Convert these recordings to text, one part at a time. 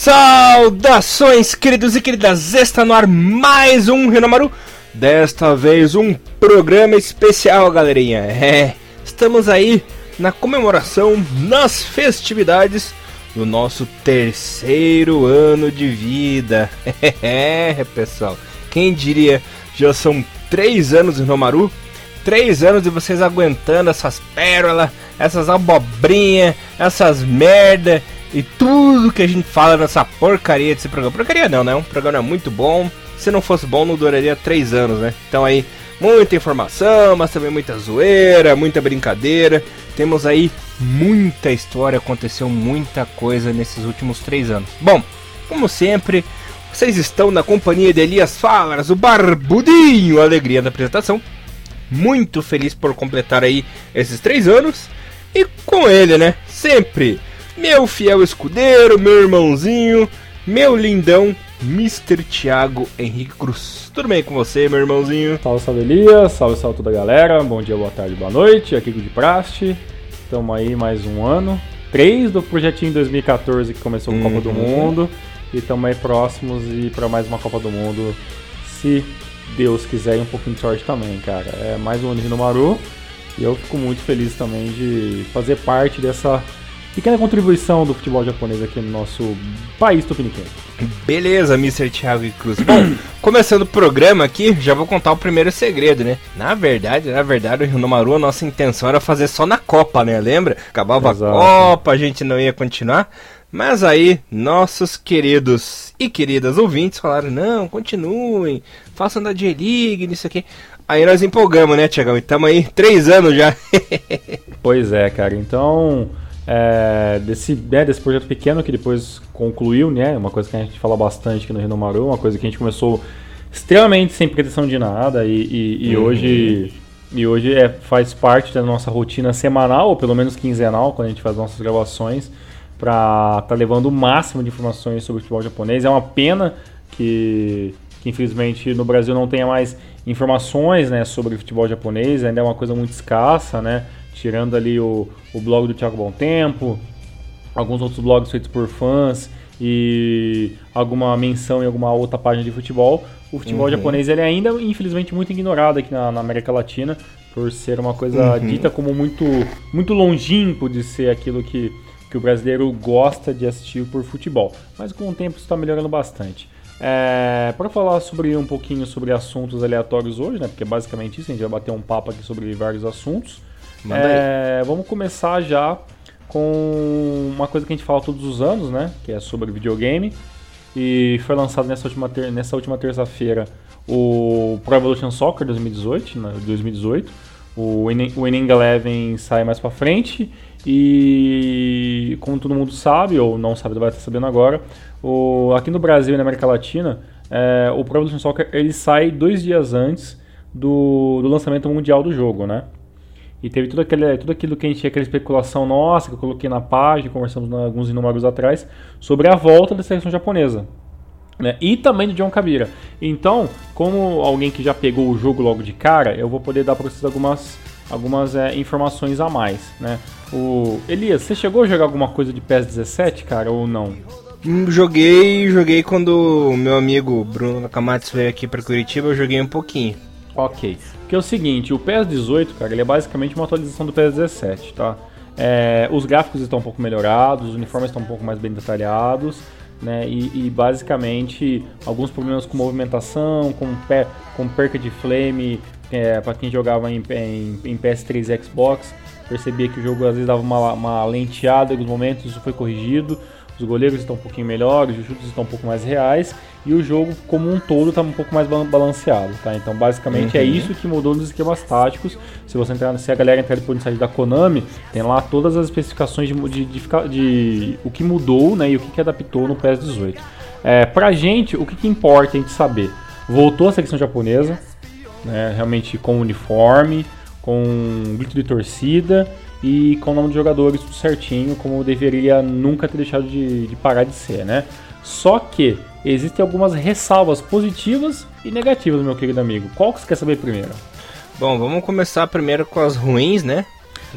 Saudações, queridos e queridas! Está no ar mais um Renomaru. Desta vez um programa especial, galerinha. É, estamos aí na comemoração, nas festividades do nosso terceiro ano de vida. É, pessoal, quem diria, já são três anos de Renomaru? Três anos de vocês aguentando essas pérolas, essas abobrinhas, essas merda e tudo que a gente fala nessa porcaria desse programa. Porcaria não, né? Um programa muito bom. Se não fosse bom, não duraria três anos, né? Então aí, muita informação, mas também muita zoeira, muita brincadeira. Temos aí muita história, aconteceu muita coisa nesses últimos três anos. Bom, como sempre, vocês estão na companhia de Elias Falas, o barbudinho, alegria da apresentação. Muito feliz por completar aí esses três anos. E com ele, né? Sempre meu fiel escudeiro, meu irmãozinho, meu lindão, Mr. Thiago Henrique Cruz. Tudo bem com você, meu irmãozinho? Salve, salve Elias, salve, salve toda a galera, bom dia, boa tarde, boa noite, aqui de Praste, estamos aí mais um ano, três do projetinho 2014 que começou com a Copa do Uhum. Mundo, e estamos aí próximos e para mais uma Copa do Mundo, se Deus quiser e um pouquinho de sorte também, cara. É mais um ano de Maru e eu fico muito feliz também de fazer parte dessa pequena contribuição do futebol japonês aqui no nosso país tupiniquim. Beleza, Mr. Thiago e Cruz. Bom, começando o programa aqui, já vou contar o primeiro segredo, né? Na verdade, na verdade, o Rinomaru, a nossa intenção era fazer só na Copa, né? Lembra? Acabava Exato. a Copa, a gente não ia continuar. Mas aí, nossos queridos e queridas ouvintes falaram: não, continuem, façam da J-League, nisso aqui. Aí nós empolgamos, né, Tiagão? E estamos aí três anos já. Pois é, cara. Então, é, desse, né, desse projeto pequeno que depois concluiu, né? Uma coisa que a gente fala bastante aqui no Renomaru, uma coisa que a gente começou extremamente sem pretensão de nada e, e- e Uhum. hoje e hoje é, faz parte da nossa rotina semanal ou pelo menos quinzenal quando a gente faz nossas gravações para estar levando o máximo de informações sobre o futebol japonês. É uma pena que, que infelizmente no Brasil não tenha mais informações né, sobre o futebol japonês, ainda é uma coisa muito escassa, né? Tirando ali o, o blog do Thiago Bom Tempo, alguns outros blogs feitos por fãs e alguma menção em alguma outra página de futebol. O futebol Uhum. japonês ele é ainda, infelizmente, muito ignorado aqui na, na América Latina, por ser uma coisa Uhum. dita como muito, muito longínquo de ser aquilo que, que o brasileiro gosta de assistir por futebol. Mas com o tempo isso está melhorando bastante. É, para falar sobre um pouquinho sobre assuntos aleatórios hoje, né? Porque é basicamente isso, a gente vai bater um papo aqui sobre vários assuntos. É, vamos começar já com uma coisa que a gente fala todos os anos, né? Que é sobre videogame. E foi lançado nessa última, ter- nessa última terça-feira o Pro Evolution Soccer 2018, né, 2018. O Winning, o Winning Eleven sai mais pra frente. E como todo mundo sabe, ou não sabe, vai estar sabendo agora, o, aqui no Brasil e na América Latina, é, o Pro Evolution Soccer ele sai dois dias antes do, do lançamento mundial do jogo, né? E teve tudo, aquele, tudo aquilo que a gente tinha, aquela especulação nossa, que eu coloquei na página, conversamos na- alguns números atrás, sobre a volta da seleção japonesa. Né? E também do John Kabira. Então, como alguém que já pegou o jogo logo de cara, eu vou poder dar para vocês algumas, algumas é, informações a mais. Né? O Elias, você chegou a jogar alguma coisa de PES 17, cara, ou não? Hum, Joguei, joguei quando o meu amigo Bruno Nakamatsu veio aqui pra Curitiba, eu joguei um pouquinho. Ok. Porque é o seguinte, o PES 18, cara, ele é basicamente uma atualização do PES 17, tá? É, os gráficos estão um pouco melhorados, os uniformes estão um pouco mais bem detalhados, né? E, e, basicamente alguns problemas com movimentação, com, pe com perca de flame, é, para quem jogava em, em, em PS3 e Xbox, percebia que o jogo às vezes dava uma, uma lenteada em alguns momentos, isso foi corrigido. Os goleiros estão um pouquinho melhores, os chutes estão um pouco mais reais e o jogo como um todo está um pouco mais ba- balanceado, tá? Então basicamente é Uhum. isso que mudou nos esquemas táticos. Se você entrar, se a galera entrar depois no site da Konami, tem lá todas as especificações de, de, de, de o que mudou, né, e o que, que adaptou no PES 18. É, pra gente, o que, que importa a gente saber? Voltou a seleção japonesa, né, realmente com uniforme, com grito de torcida e com o nome dos jogadores tudo certinho, como deveria nunca ter deixado de, de parar de ser, né? Só que existem algumas ressalvas positivas e negativas, meu querido amigo. Qual que você quer saber primeiro? Bom, vamos começar primeiro com as ruins, né?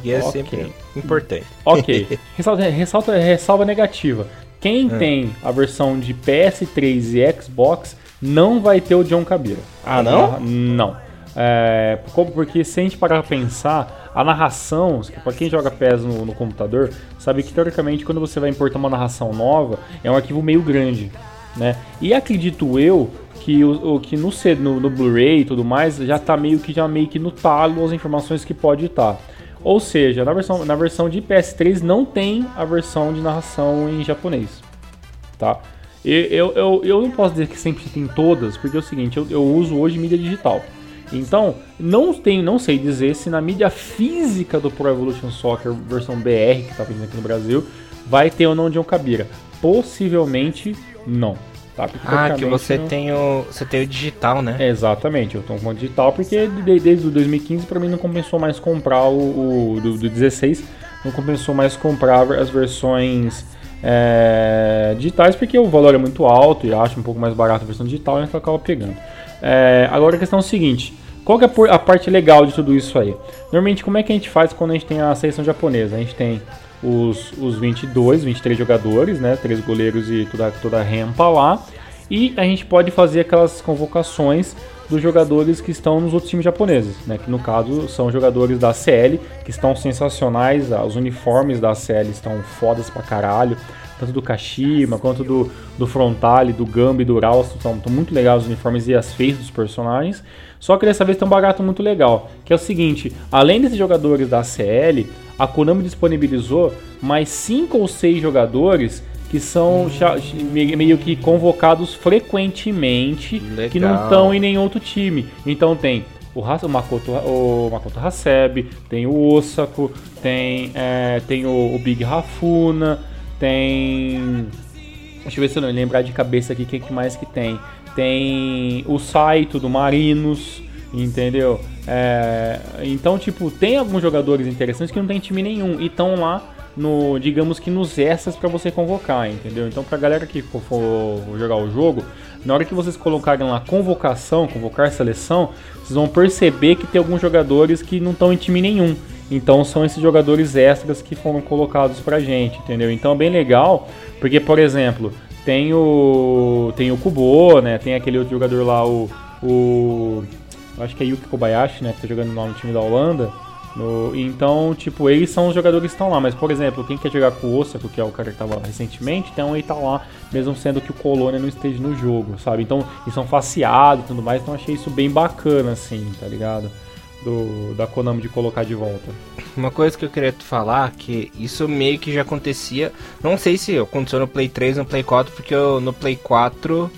Que é Ok. sempre importante. Ok, ressalva, ressalta, ressalva negativa. Quem É. tem a versão de PS3 e Xbox não vai ter o John Cabira. Ah, não? Não. É, como- porque se a gente parar pra pensar, a narração, para quem joga PES no, no computador, sabe que teoricamente quando você vai importar uma narração nova, é um arquivo meio grande, né? E acredito eu que o, que no, no, no Blu-ray e tudo mais já tá meio que já meio que no talo as informações que pode estar. Ou seja, na versão, na versão de PS3 não tem a versão de narração em japonês tá? E Eu, eu, eu não posso dizer que sempre tem todas, porque é o seguinte, eu, eu uso hoje mídia digital. Então, não tem, não sei dizer se na mídia física do Pro Evolution Soccer versão BR, que tá vindo aqui no Brasil, vai ter ou não John Cabira. Possivelmente não. Tá? Porque, Ah, que você não- tem o. Você tem o digital, né? é, Exatamente, eu tô com o digital porque de- desde o 2015 pra mim não compensou mais comprar o, o do, do 16, não compensou mais comprar as versões é, digitais porque o valor é muito alto e acho um pouco mais barato a versão digital e a gente acaba pegando. É, agora a questão é o seguinte, qual que é a parte legal de tudo isso aí? Normalmente como é que a gente faz quando a gente tem a seleção japonesa? A gente tem os, os 22, 23 jogadores, né, três goleiros e toda, toda a rempa lá, e a gente pode fazer aquelas convocações dos jogadores que estão nos outros times japoneses, né? Que no caso são jogadores da CL, que estão sensacionais, ah, os uniformes da CL estão fodas pra caralho, tanto do Kashima quanto do, do Frontale, do Gamba e do Raus, estão, estão muito legais os uniformes e as faces dos personagens. Só que dessa vez tem um barato muito legal, que é o seguinte, além desses jogadores da CL, a Konami disponibilizou mais 5 ou 6 jogadores que são me- meio que convocados frequentemente, que não Legal. estão em nenhum outro time. Então tem o, o Makoto, o Makoto Hasebe, tem o Osako, tem, é, tem o, o Big Rafuna, tem. Deixa eu ver se eu não lembrar de cabeça aqui quem que mais que tem. Tem o Saito do Marinos, entendeu? É, então, tipo, tem alguns jogadores interessantes que não tem time nenhum e estão lá no, digamos que nos extras para você convocar, entendeu? Então, pra galera que for jogar o jogo, na hora que vocês colocarem lá convocação, convocar seleção, vocês vão perceber que tem alguns jogadores que não estão em time nenhum. Então são esses jogadores extras que foram colocados pra gente, entendeu? Então é bem legal, porque por exemplo, tem o tem o Kubo, né? Tem aquele outro jogador lá, o, o acho que é Yuki Kobayashi, né, que tá jogando lá no time da Holanda. No- então, tipo, eles são os jogadores que estão lá, mas por exemplo, quem quer jogar com o Osako, que é o cara que tava recentemente, então ele tá lá, mesmo sendo que o Colônia não esteja no jogo, sabe? Então, eles são faceados e tudo mais, então achei isso bem bacana, assim, tá ligado? Do, da Konami de colocar de volta. Uma coisa que eu queria te falar, que isso meio que já acontecia. Não sei se aconteceu no Play 3 no Play 4, porque eu, no Play 4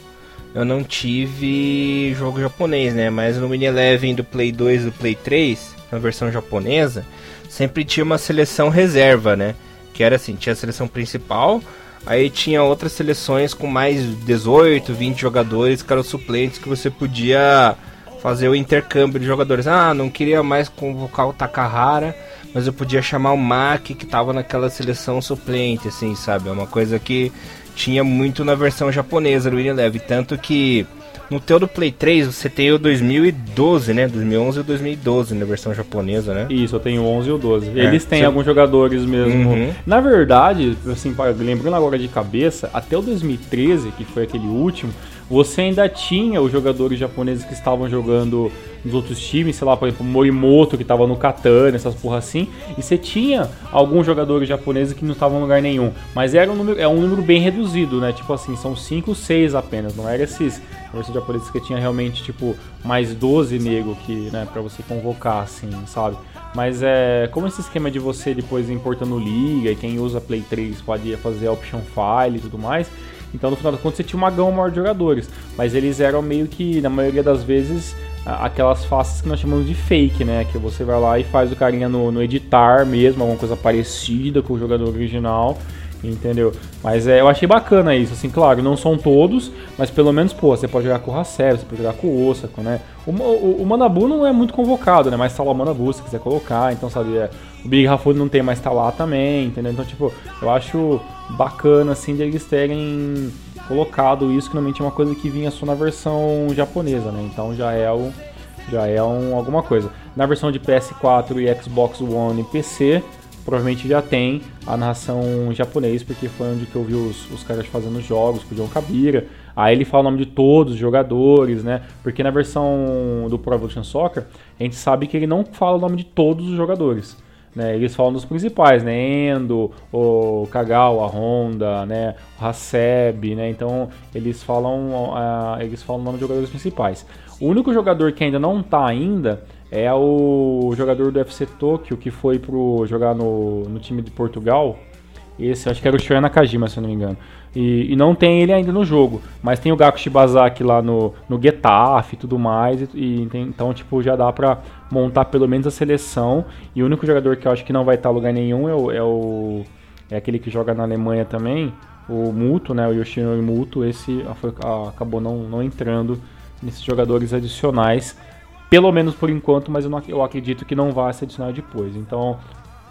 eu não tive jogo japonês, né? Mas no Mini Eleven do Play 2 e do Play 3, na versão japonesa, sempre tinha uma seleção reserva, né? Que era assim, tinha a seleção principal, aí tinha outras seleções com mais 18, 20 jogadores, que eram suplentes que você podia fazer o intercâmbio de jogadores. Ah, não queria mais convocar o Takahara, mas eu podia chamar o Maki que tava naquela seleção suplente, assim, sabe? É uma coisa que tinha muito na versão japonesa do Unilever, tanto que no teu do Play 3 você tem o 2012, né? 2011 e 2012 na versão japonesa, né? Isso, eu tenho 11 ou 12. Eles têm Você- alguns jogadores mesmo. Uhum. Na verdade, assim, lembrando agora de cabeça, até o 2013, que foi aquele último, você ainda tinha os jogadores japoneses que estavam jogando nos outros times, sei lá, por exemplo, Morimoto que estava no Katana, essas porra assim, e você tinha alguns jogadores japoneses que não estavam em lugar nenhum, mas era um número, é um número bem reduzido, né? Tipo assim, são 5, 6 apenas, não era esses versões japoneses que tinha realmente tipo mais 12 nego que, né, para você convocar assim, sabe? Mas é como esse esquema de você depois importando liga e quem usa Play 3 pode fazer option file e tudo mais. Então, no final das contas, você tinha uma gama maior de jogadores. Mas eles eram meio que, na maioria das vezes, aquelas faces que nós chamamos de fake, né? Que você vai lá e faz o carinha no, no editar mesmo, alguma coisa parecida com o jogador original. Entendeu? Mas é, eu achei bacana isso, assim, claro, não são todos, mas pelo menos, pô, você pode jogar com o Hasselb, você pode jogar com o Osako, né? O, o, o Manabu não é muito convocado, né? Mas tá lá o Manabu, se quiser colocar, então, sabe, é, o Big Rafune não tem, mas tá lá também, entendeu? Então, tipo, eu acho bacana, assim, de eles terem colocado isso, que normalmente é uma coisa que vinha só na versão japonesa, né? Então já é o, já é um, alguma coisa. Na versão de PS4 e Xbox One e PC, provavelmente já tem a narração em japonês, porque foi onde que eu vi os, os caras fazendo jogos com o John Kabira. Aí ele fala o nome de todos os jogadores, né? Porque na versão do Pro Evolution Soccer, a gente sabe que ele não fala o nome de todos os jogadores. Né, eles falam dos principais, né? Endo, o Kagawa, a Honda, né? O Haseb, né? Então eles falam, uh, eles falam o nome dos jogadores principais. O único jogador que ainda não tá ainda é o jogador do FC Tokyo que foi pro jogar no, no time de Portugal. Esse acho que era o Shoya Nakajima, se eu não me engano. E, e, não tem ele ainda no jogo, mas tem o Gaku Shibazaki lá no, no Getafe e tudo mais. E, e tem, então, tipo, já dá pra montar pelo menos a seleção. E o único jogador que eu acho que não vai estar lugar nenhum é o, é o. É aquele que joga na Alemanha também, o Muto, né? O Yoshinori Muto. Esse foi, acabou não, não entrando nesses jogadores adicionais pelo menos por enquanto, mas eu, não, eu acredito que não vai ser adicionado depois. Então,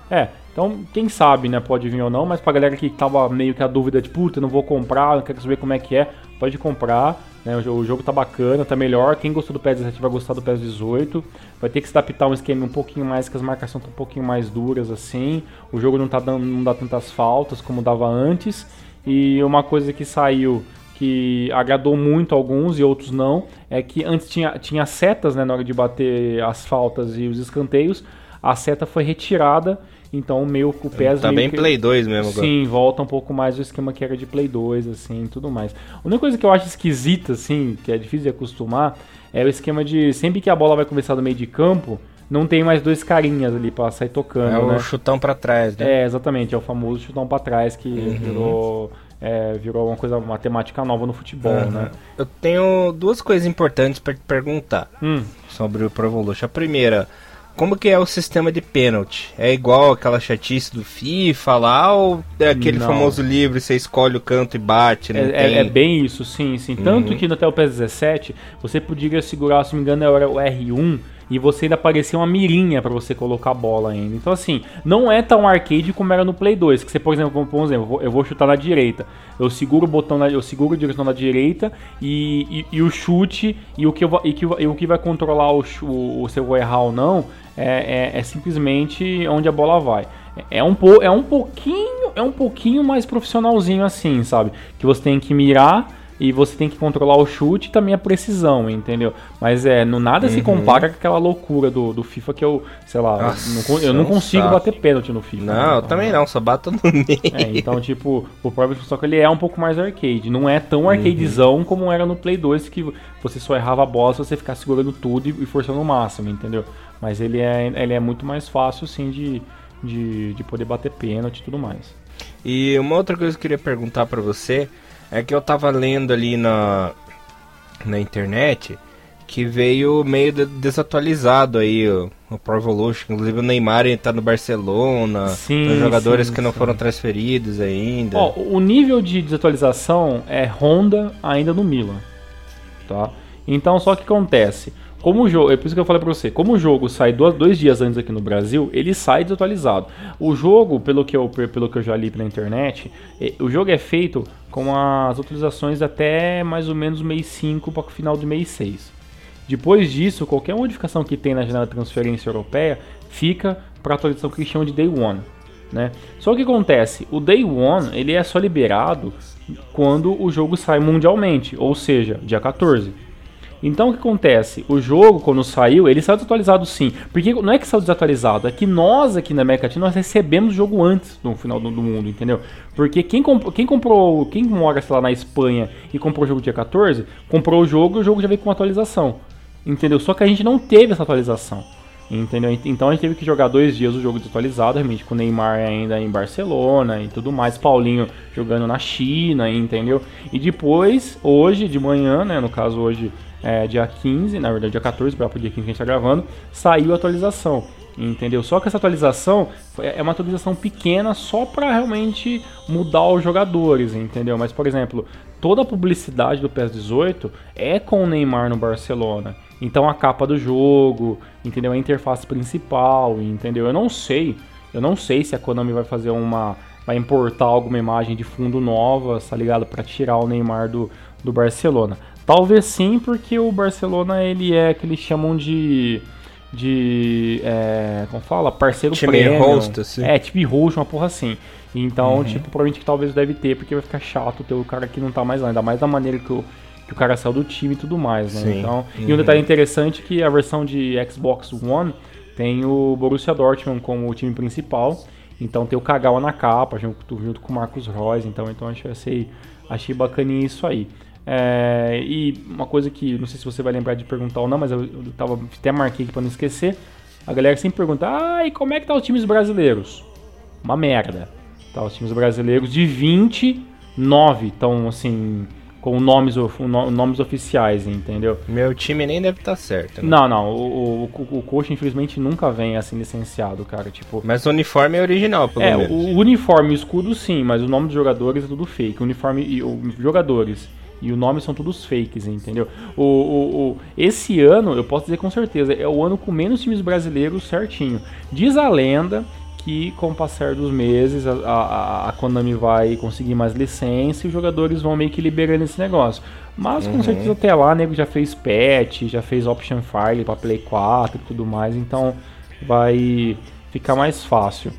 é, então quem sabe, né, pode vir ou não, mas pra galera que tava meio que a dúvida de puta, não vou comprar, não quero saber como é que é, pode comprar, né, o jogo tá bacana, tá melhor, quem gostou do PES 17 vai gostar do PES 18, vai ter que se adaptar um esquema um pouquinho mais, que as marcações estão um pouquinho mais duras assim, o jogo não tá dando, não dá tantas faltas como dava antes, e uma coisa que saiu que agradou muito alguns e outros não, é que antes tinha, tinha setas né, na hora de bater as faltas e os escanteios, a seta foi retirada, então meio o PES Tá bem que, Play 2 mesmo agora. Sim, volta um pouco mais o esquema que era de Play 2, assim, tudo mais. A única coisa que eu acho esquisita, assim, que é difícil de acostumar, é o esquema de sempre que a bola vai começar no meio de campo, não tem mais dois carinhas ali pra sair tocando, É né? o chutão pra trás, né? É, exatamente, é o famoso chutão pra trás que Uhum. virou é, virou uma coisa, uma temática nova no futebol, Uhum. né? Eu tenho duas coisas importantes pra te perguntar Hum, sobre o Pro Evolution. A primeira, como que é o sistema de pênalti? É igual aquela chatice do FIFA lá ou é aquele Não. famoso livro, você escolhe o canto e bate, é, é- é bem isso, sim, sim. Tanto Uhum. que no até o PES 17, você podia segurar, se não me engano, era o R1 e você ainda aparecia uma mirinha pra você colocar a bola ainda. Então, assim, não é tão arcade como era no Play 2, que você, por exemplo, por exemplo, eu vou- chutar na direita. Eu seguro o botão, na, eu seguro a direção na direita e, e, e o chute e o que, eu, e que, e o que vai controlar o, o, se eu vou errar ou não é, é- é simplesmente onde a bola vai. É um, po, é um pouquinho é um pouquinho mais profissionalzinho assim, sabe? Que você tem que mirar e você tem que controlar o chute e também a precisão, entendeu? Mas é, no nada se Uhum. compara com aquela loucura do, do FIFA que eu, sei lá, Nossa, não eu não consigo saco. bater pênalti no FIFA. Não, eu Então, também não, só bato no meio. é, então, tipo, o Pro Evolution Soccer ele é um pouco mais arcade. Não é tão arcadezão como era no Play 2, que você só errava a bola se você ficar segurando tudo e, e forçando o máximo, entendeu? Mas ele é, ele é muito mais fácil, sim, de, de, de poder bater pênalti e tudo mais. E uma outra coisa que eu queria perguntar pra você é que eu tava lendo ali na, na internet que veio meio de- desatualizado aí o, o Pro Evolution. Inclusive o Neymar ele tá no Barcelona, Sim, jogadores sim, que não sim. foram transferidos ainda. Ó, o nível de desatualização é Honda ainda no Milan, tá? Então, só que acontece, como o jogo, é por isso que eu falei pra você, como o jogo sai dois, dois dias antes aqui no Brasil, ele sai desatualizado. O jogo, pelo que eu, pelo que eu já li pela internet, eh, o jogo é feito com as atualizações até mais ou menos mês 5 para o final do mês 6. Depois disso, qualquer modificação que tem na janela de transferência europeia fica para a atualização que chamam de Day One. Né? Só que acontece, o Day One ele é só liberado quando o jogo sai mundialmente, ou seja, dia 14. Então o que acontece? O jogo, quando saiu, ele saiu desatualizado sim. Porque não é que saiu desatualizado, é que nós aqui na América Latina nós recebemos o jogo antes do final do, do mundo, entendeu? Porque quem, comp quem comprou, quem mora, sei lá, na Espanha e comprou o jogo dia 14, comprou o jogo e o jogo já veio com atualização. Entendeu? Só que a gente não teve essa atualização. Entendeu? Então a gente teve que jogar dois dias o jogo desatualizado, realmente, com o Neymar ainda em Barcelona e tudo mais, Paulinho jogando na China, entendeu? E depois, hoje de manhã, né? No caso hoje é dia 15, na verdade dia 14, para o dia 15 que a gente está gravando, saiu a atualização. Entendeu? Só que essa atualização é uma atualização pequena só para realmente mudar os jogadores, entendeu? Mas, por exemplo, toda a publicidade do PES 18 é com o Neymar no Barcelona. Então a capa do jogo, entendeu? A interface principal, entendeu? Eu não sei, eu não sei se a Konami vai fazer uma vai importar alguma imagem de fundo nova, tá ligado? Para tirar o Neymar do, do Barcelona. Talvez sim, porque o Barcelona ele é que eles chamam de de é, como fala? Parceiro time premium. host, assim. É, time host, uma porra assim. Então, Uhum. tipo, provavelmente que talvez deve ter, porque vai ficar chato ter o cara que não tá mais lá, ainda mais da maneira que o, que o cara saiu do time e tudo mais, né? Sim. Então, e Uhum. um detalhe interessante é que a versão de Xbox One tem o Borussia Dortmund como o time principal. Então tem o Kagawa na capa, junto, junto com o Marcos Reus. Então, então achei, achei bacaninha isso aí. É, e uma coisa que não sei se você vai lembrar de perguntar ou não, mas eu, eu tava, até marquei aqui pra não esquecer. A galera sempre pergunta: ah, e como é que tá os times brasileiros? Uma merda. Tá, os times brasileiros de 29 estão assim, com nomes, nomes oficiais, entendeu? Meu time nem deve estar certo. né? Não, não, o, o, o coach infelizmente nunca vem assim licenciado, cara. Tipo, Mas o uniforme é original, pelo é, menos. o uniforme e o escudo sim, mas o nome dos jogadores é tudo fake. O uniforme e os jogadores e o nome são todos fakes, entendeu? O, o, o- esse ano, eu posso dizer com certeza, é o ano com menos times brasileiros certinho. Diz a lenda que com o passar dos meses a, a, a Konami vai conseguir mais licença e os jogadores vão meio que liberando esse negócio. Mas com Uhum. certeza até lá, nego já fez patch, já fez option file para Play 4 e tudo mais, então vai ficar mais fácil.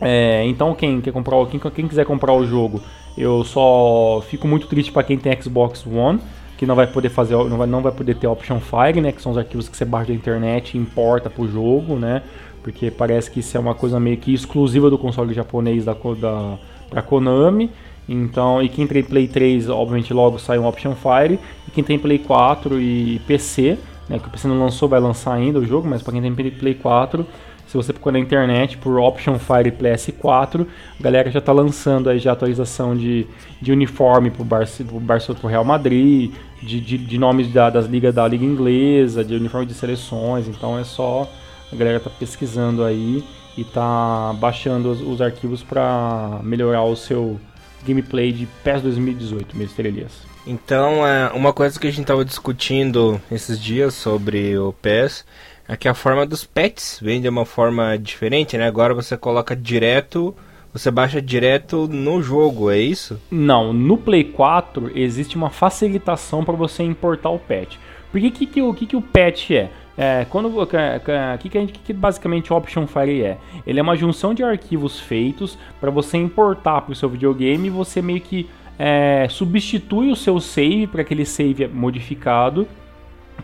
É, então quem quer comprar, quem, quem quiser comprar o jogo, eu só fico muito triste para quem tem Xbox One, que não vai poder fazer, não vai, não vai poder ter Option File, né, que são os arquivos que você baixa da internet e importa pro jogo, né? Porque parece que isso é uma coisa meio que exclusiva do console japonês da, da pra Konami. Então, e quem tem Play 3, obviamente logo sai um Option Fire, e quem tem Play 4 e PC, né, que o PC não lançou, vai lançar ainda o jogo, mas para quem tem Play 4, se você procurar na internet por Option Fire PS4, a galera já está lançando aí já atualização de, de uniforme pro, Barce, pro Barcelona pro Real Madrid, de, de, de nomes da, das ligas da Liga Inglesa, de uniforme de seleções, então é só a galera tá pesquisando aí e tá baixando os, os arquivos para melhorar o seu gameplay de PES 2018, Mr. Elias. Então, é, uma coisa que a gente tava discutindo esses dias sobre o PES é que a forma dos pets vem de uma forma diferente, né? Agora você coloca direto, você baixa direto no jogo, é isso? Não, no Play 4 existe uma facilitação para você importar o patch. Porque que, que, o que, que o patch é? É, quando o que, que, que, basicamente o Option File é? Ele é uma junção de arquivos feitos para você importar para o seu videogame e você meio que é, substitui o seu save para aquele save modificado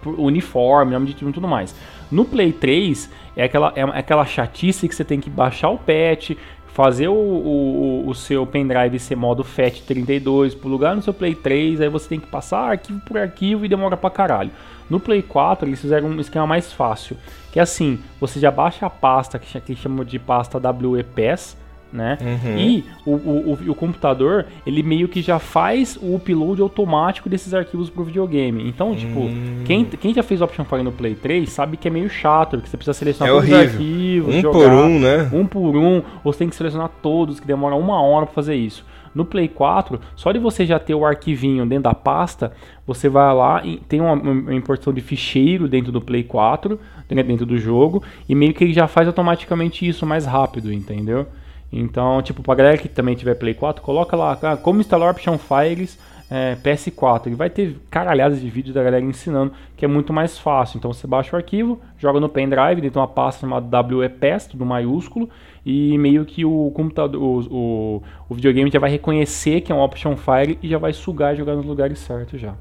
uniforme, nome de time e tudo mais. No Play 3 é aquela, é aquela chatice que você tem que baixar o patch, fazer o, o, o seu pendrive ser modo FAT32, plugar no seu Play 3, aí você tem que passar arquivo por arquivo e demora pra caralho. No Play 4 eles fizeram um esquema mais fácil, que é assim, você já baixa a pasta que que chama de pasta WEPS, né? Uhum. E o, o, o, o computador, ele meio que já faz o upload automático desses arquivos pro videogame. Então, tipo, Hum. quem, quem já fez Option File no Play 3 sabe que é meio chato, porque você precisa selecionar É todos os horrível. arquivos, Um jogar por um, né? um por um, ou você tem que selecionar todos, que demora uma hora para fazer isso. No Play 4, só de você já ter o arquivinho dentro da pasta, você vai lá e tem uma, uma importação de ficheiro dentro do Play 4, dentro dentro do jogo, e meio que ele já faz automaticamente isso mais rápido, entendeu? Então, tipo, pra galera que também tiver Play 4, coloca lá ah, como instalar Option Files é, PS4. Ele vai ter caralhadas de vídeos da galera ensinando que é muito mais fácil. Então você baixa o arquivo, joga no pendrive, dentro de uma pasta chamada WEPS, tudo maiúsculo, e meio que o computador, o, o, o videogame já vai reconhecer que é um Option File e já vai sugar e jogar nos lugares certos já.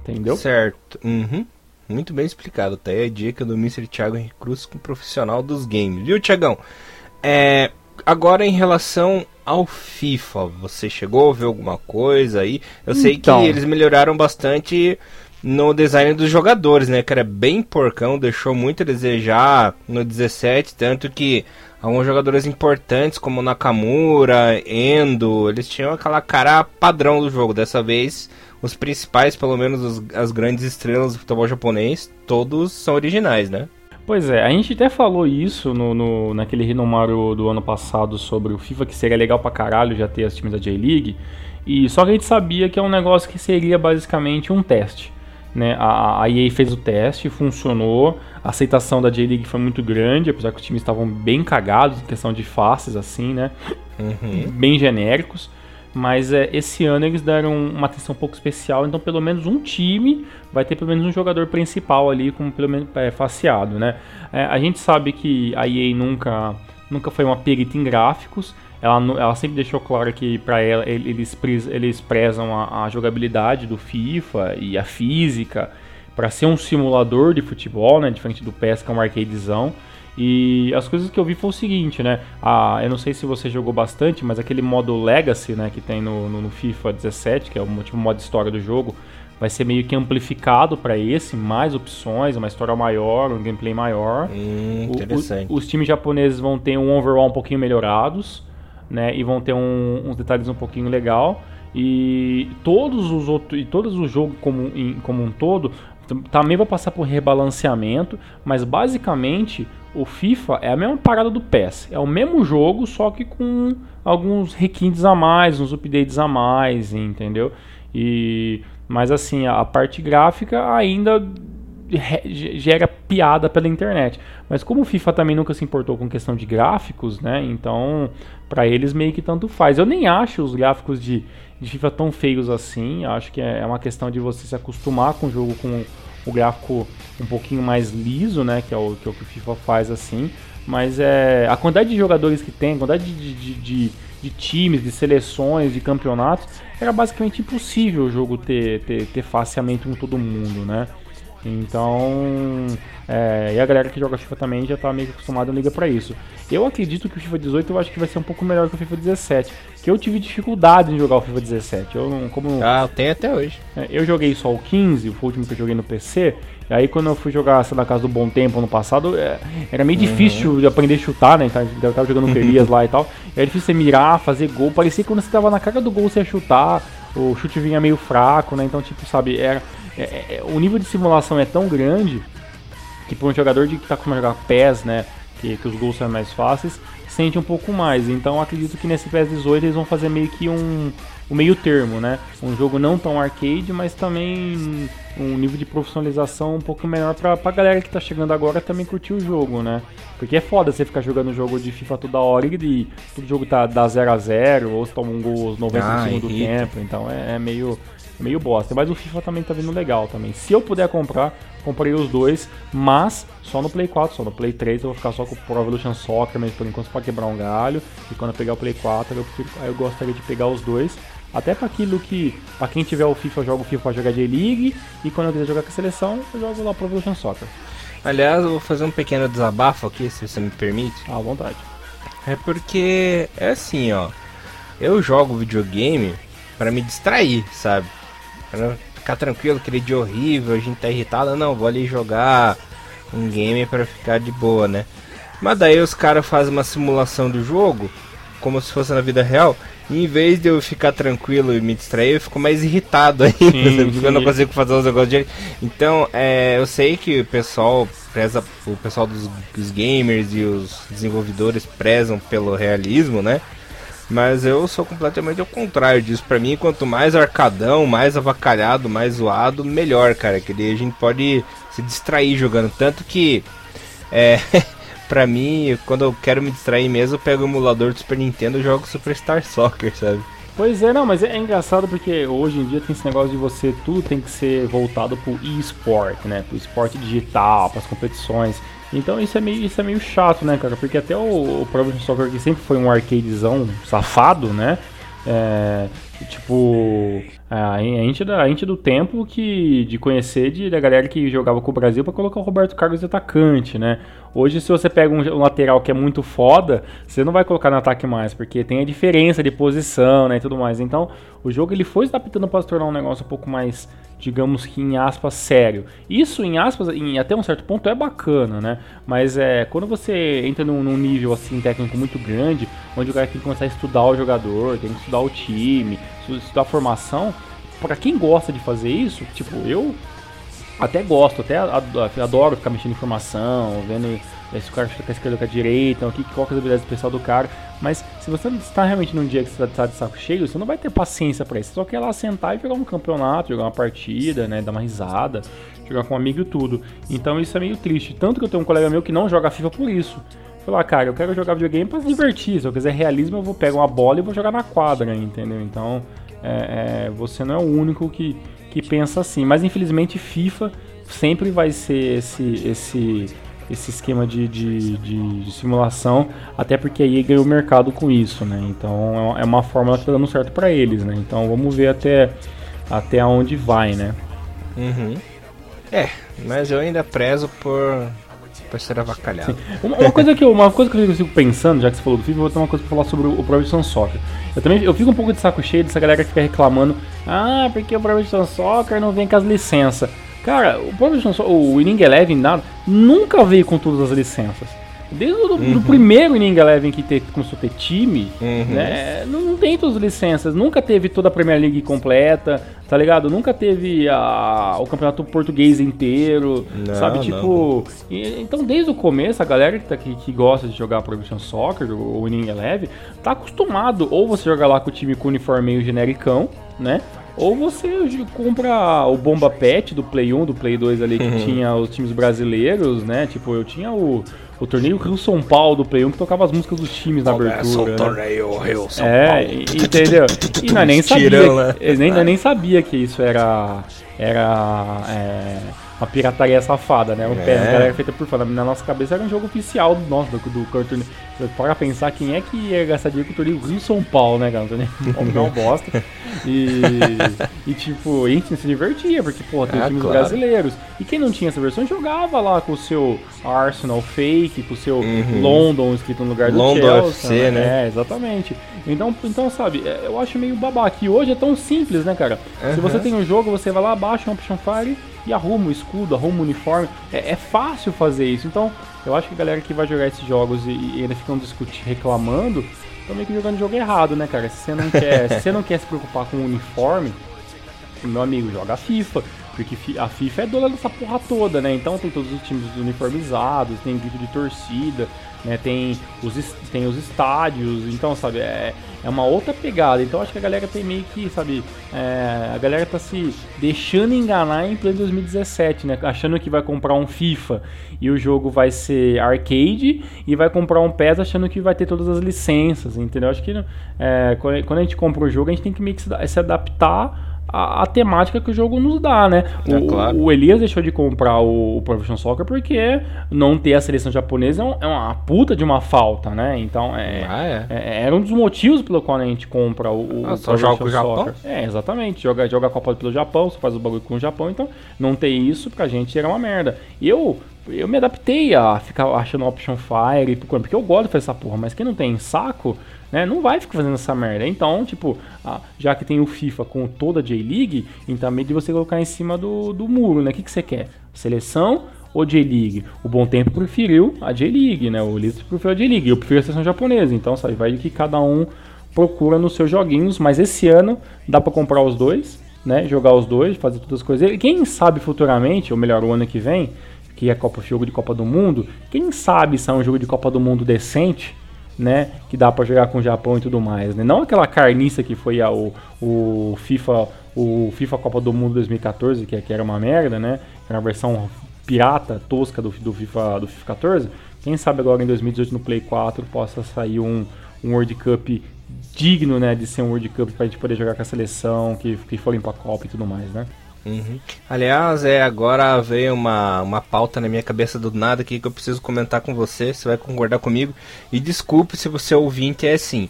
Entendeu? Certo. Uhum. Muito bem explicado. Tá aí a dica do Mr. Thiago Henrique Cruz, profissional dos games. Viu, Thiagão? É, agora em relação ao FIFA, você chegou a ver alguma coisa aí? Eu sei Então. que eles melhoraram bastante no design dos jogadores, né? Que era bem porcão, deixou muito a desejar no 17, tanto que alguns jogadores importantes como Nakamura, Endo, eles tinham aquela cara padrão do jogo. Dessa vez, os principais, pelo menos os- as grandes estrelas do futebol japonês, todos são originais, né? Pois é, a gente até falou isso no, no- naquele Rinomaru do ano passado sobre o FIFA, que seria legal pra caralho já ter os times da J-League. E só que a gente sabia que é um negócio que seria basicamente um teste. Né? A, a EA fez o teste, funcionou, a aceitação da J-League foi muito grande, apesar que os times estavam bem cagados em questão de faces, assim, né? Uhum. bem genéricos. Mas é, esse ano eles deram uma atenção um pouco especial, então pelo menos um time vai ter pelo menos um jogador principal ali, como pelo menos é, faceado, né? É, a gente sabe que a EA nunca, nunca foi uma perita em gráficos, ela, ela sempre deixou claro que para ela eles, eles prezam a, a, jogabilidade do FIFA e a física para ser um simulador de futebol, né? Diferente do PES que é um arcadezão. E as coisas que eu vi foi o seguinte, né? Ah, eu não sei se você jogou bastante, mas aquele modo Legacy, né, que tem no, no, no FIFA 17, que é o tipo modo história do jogo, vai ser meio que amplificado para esse, mais opções, uma história maior, um gameplay maior. Hum, interessante. O, o, os times japoneses vão ter um overall um pouquinho melhorados, né? E vão ter um, uns detalhes um pouquinho legal. E todos os outros, e todos os jogos como, em, como um todo também vai passar por rebalanceamento, mas basicamente o FIFA é a mesma parada do PES. É o mesmo jogo, só que com alguns requintes a mais, uns updates a mais, entendeu? E mas assim, a parte gráfica ainda gera piada pela internet. Mas como o FIFA também nunca se importou com questão de gráficos, né? Então, para eles meio que tanto faz. Eu nem acho os gráficos de, de FIFA tão feios assim. Acho que é, é uma questão de você se acostumar com o jogo com o gráfico um pouquinho mais liso, né? Que é o que, é o, que o FIFA faz assim. Mas é a quantidade de jogadores que tem, a quantidade de, de, de, de times, de seleções, de campeonatos, era basicamente impossível o jogo ter, ter, ter faciamento com todo mundo, né? Então, é, e a galera que joga FIFA também já tá meio que acostumada liga para isso. Eu acredito que o FIFA 18 eu acho que vai ser um pouco melhor que o FIFA 17, que eu tive dificuldade em jogar o FIFA 17. Eu não, como Ah, tem até hoje. É, eu joguei só o 15, o último que eu joguei no PC. E aí quando eu fui jogar, sei lá, casa do Bom Tempo ano passado, é, era meio uhum. difícil de aprender a chutar, né? Então, eu tava jogando Felias lá e tal. Era difícil você mirar, fazer gol. Parecia que quando você tava na cara do gol você ia chutar, o chute vinha meio fraco, né? Então, tipo, sabe, era é, é, o nível de simulação é tão grande que para um jogador de que está acostumado a jogar PES, né, que, que os gols são mais fáceis, sente um pouco mais. Então acredito que nesse PES 18 eles vão fazer meio que um, um meio termo, né? Um jogo não tão arcade, mas também um nível de profissionalização um pouco melhor pra, pra galera que tá chegando agora também curtir o jogo, né? Porque é foda você ficar jogando jogo de FIFA toda hora e todo jogo tá da 0 a 0 ou você toma um gol aos 90 ah, do tempo, então é, é meio meio bosta. Mas o FIFA também tá vindo legal também. Se eu puder comprar, comprei os dois, mas só no Play 4, só no Play 3 eu vou ficar só com o Pro Evolution Soccer, mas por enquanto para quebrar um galho. E quando eu pegar o Play 4, eu, prefiro, eu gostaria de pegar os dois. Até para aquilo que, para quem tiver o FIFA, eu jogo o FIFA pra jogar J-League. E quando eu quiser jogar com a seleção, eu jogo lá Pro Evolution Soccer. Aliás, eu vou fazer um pequeno desabafo aqui, se você me permite. À vontade. É porque é assim, ó. Eu jogo videogame para me distrair, sabe? Pra ficar tranquilo, aquele dia horrível, a gente tá irritado, não, vou ali jogar um game para ficar de boa, né? Mas daí os caras fazem uma simulação do jogo, como se fosse na vida real, e em vez de eu ficar tranquilo e me distrair, eu fico mais irritado ainda, sim, porque eu não consigo fazer os negócios de... Então, é, eu sei que o pessoal preza, o pessoal dos, dos gamers e os desenvolvedores prezam pelo realismo, né? Mas eu sou completamente ao contrário disso. Pra mim, quanto mais arcadão, mais avacalhado, mais zoado, melhor, cara. Que daí a gente pode se distrair jogando. Tanto que, é, pra mim, quando eu quero me distrair mesmo, eu pego o emulador do Super Nintendo e jogo Superstar Soccer, sabe? Pois é, não, mas é, engraçado porque hoje em dia tem esse negócio de você, tudo tem que ser voltado pro e-sport, né? Pro esporte digital, pras competições. Então isso é meio, isso é meio chato, né, cara? Porque até o, o Pro Soccer que sempre foi um arcadezão safado, né? É, tipo, a gente, a gente do tempo que de conhecer de, da galera que jogava com o Brasil para colocar o Roberto Carlos de atacante, né? Hoje, se você pega um, lateral que é muito foda, você não vai colocar no ataque mais, porque tem a diferença de posição, né, e tudo mais. Então, o jogo ele foi adaptando para se tornar um negócio um pouco mais, digamos que em aspas, sério. Isso, em aspas, em, até um certo ponto é bacana, né? Mas é quando você entra num, num nível assim técnico muito grande, onde o cara tem que começar a estudar o jogador, tem que estudar o time, estudar a formação, para quem gosta de fazer isso, tipo, eu até gosto, até adoro ficar mexendo em informação, vendo se o cara chuta com a esquerda ou com a direita, o que, qual é a habilidade especial do cara. Mas se você está realmente num dia que você está de saco cheio, você não vai ter paciência para isso. Você só quer lá sentar e jogar um campeonato, jogar uma partida, né? Dar uma risada, jogar com um amigo e tudo. Então isso é meio triste. Tanto que eu tenho um colega meu que não joga FIFA por isso. Falar, ah, cara, eu quero jogar videogame pra se divertir. Se eu quiser realismo, eu vou pegar uma bola e vou jogar na quadra, entendeu? Então, é, é, você não é o único que, que pensa assim. Mas infelizmente, FIFA sempre vai ser esse, esse, esse esquema de, de, de, de simulação, até porque aí ganhou o mercado com isso, né? Então é uma fórmula que tá dando certo para eles, né? Então vamos ver até, até onde vai, né? Uhum. É, mas eu ainda prezo por ser avacalhado. Uma, uma, coisa que eu, uma coisa que eu fico pensando, já que você falou do FIFA, eu vou ter uma coisa pra falar sobre o, o Pro Soccer. Eu também eu fico um pouco de saco cheio dessa galera que fica reclamando, ah, porque o Pro Soccer não vem com as licenças. Cara, o Pro Soccer, o Winning Eleven nada, nunca veio com todas as licenças. Desde o uhum. do primeiro Inning Eleven que te, começou a ter time, uhum. né, não, não, tem todas as licenças. Nunca teve toda a Premier League completa, tá ligado? Nunca teve a, o campeonato português inteiro, não, sabe? Tipo, e, então desde o começo, a galera que, tá, que, que gosta de jogar Pro Evolution Soccer, o Winning Eleven, tá acostumado ou você jogar lá com o time com uniforme meio genericão, né? Ou você compra o Bomba Pet do Play 1, do Play 2 ali, que uhum. tinha os times brasileiros, né? Tipo, eu tinha o, o torneio Rio São Paulo do Play 1 que tocava as músicas dos times na abertura. O né? torneio Rio São é, Paulo. entendeu? E nós nem sabia, Tirão, né? nem, nem sabia que isso era era é, uma pirataria safada, né? O é. pé, a galera feita por fora. Na nossa cabeça era um jogo oficial do nosso, do, do torneio. Para pensar quem é que ia gastar dinheiro com o torneio Rio São Paulo, né, cara? Não, não bosta. E, e tipo, a gente se divertia, porque, pô, tem ah, times claro. brasileiros. E quem não tinha essa versão jogava lá com o seu Arsenal fake, com o seu uhum. London escrito no lugar do London Chelsea. FC, né? né? É, exatamente. Então, então, sabe, é, eu acho meio babaca. E hoje é tão simples, né, cara? Uhum. Se você tem um jogo, você vai lá, baixa um Option Fire e arruma o escudo, arruma o uniforme. É, é, fácil fazer isso. Então, eu acho que a galera que vai jogar esses jogos e, e ainda ficam discutindo, reclamando, estão meio que jogando jogo errado, né, cara? Se você não quer, se você não quer se preocupar com o uniforme, meu amigo, joga FIFA. Porque a FIFA é dona dessa porra toda, né? Então tem todos os times uniformizados, tem grito de torcida, né? Tem os, tem os estádios, então, sabe, é, é uma outra pegada. Então acho que a galera tem meio que, sabe, é, a galera tá se deixando enganar em pleno 2017, né? Achando que vai comprar um FIFA e o jogo vai ser arcade e vai comprar um PES achando que vai ter todas as licenças, entendeu? Acho que é, quando a gente compra o jogo, a gente tem que meio que se adaptar a, a, temática que o jogo nos dá, né? É, o, claro. o, Elias deixou de comprar o, o Professional Soccer porque não ter a seleção japonesa é, um, é uma puta de uma falta, né? Então, é, ah, é. é era um dos motivos pelo qual a gente compra o, o ah, só joga com o Japão? É, exatamente. Joga, joga a Copa pelo Japão, você faz o bagulho com o Japão, então não ter isso pra gente era uma merda. Eu eu me adaptei a ficar achando Option Fire, porque eu gosto de fazer essa porra, mas quem não tem saco, né, não vai ficar fazendo essa merda. Então, tipo, já que tem o FIFA com toda a J-League, então é meio de você colocar em cima do, do muro, né? O que, que você quer? Seleção ou J-League? O Bom Tempo preferiu a J-League, né? O Liz preferiu a J-League. Eu prefiro a seleção japonesa. Então, sabe, vai de que cada um procura nos seus joguinhos. Mas esse ano dá para comprar os dois, né? Jogar os dois, fazer todas as coisas. E quem sabe futuramente, ou melhor, o ano que vem que é Copa jogo de Copa do Mundo, quem sabe se é um jogo de Copa do Mundo decente, né, que dá para jogar com o Japão e tudo mais, né? Não aquela carniça que foi a, o, o FIFA, o FIFA Copa do Mundo 2014, que, que era uma merda, né? Era uma versão pirata, tosca do, do FIFA do FIFA 14. Quem sabe agora em 2018 no Play 4 possa sair um, um World Cup digno, né, de ser um World Cup pra gente poder jogar com a seleção, que, que for para a Copa e tudo mais, né? Uhum. Aliás, é, agora veio uma, uma pauta na minha cabeça do nada aqui que eu preciso comentar com você, você vai concordar comigo. E desculpe se você é ouvinte é assim.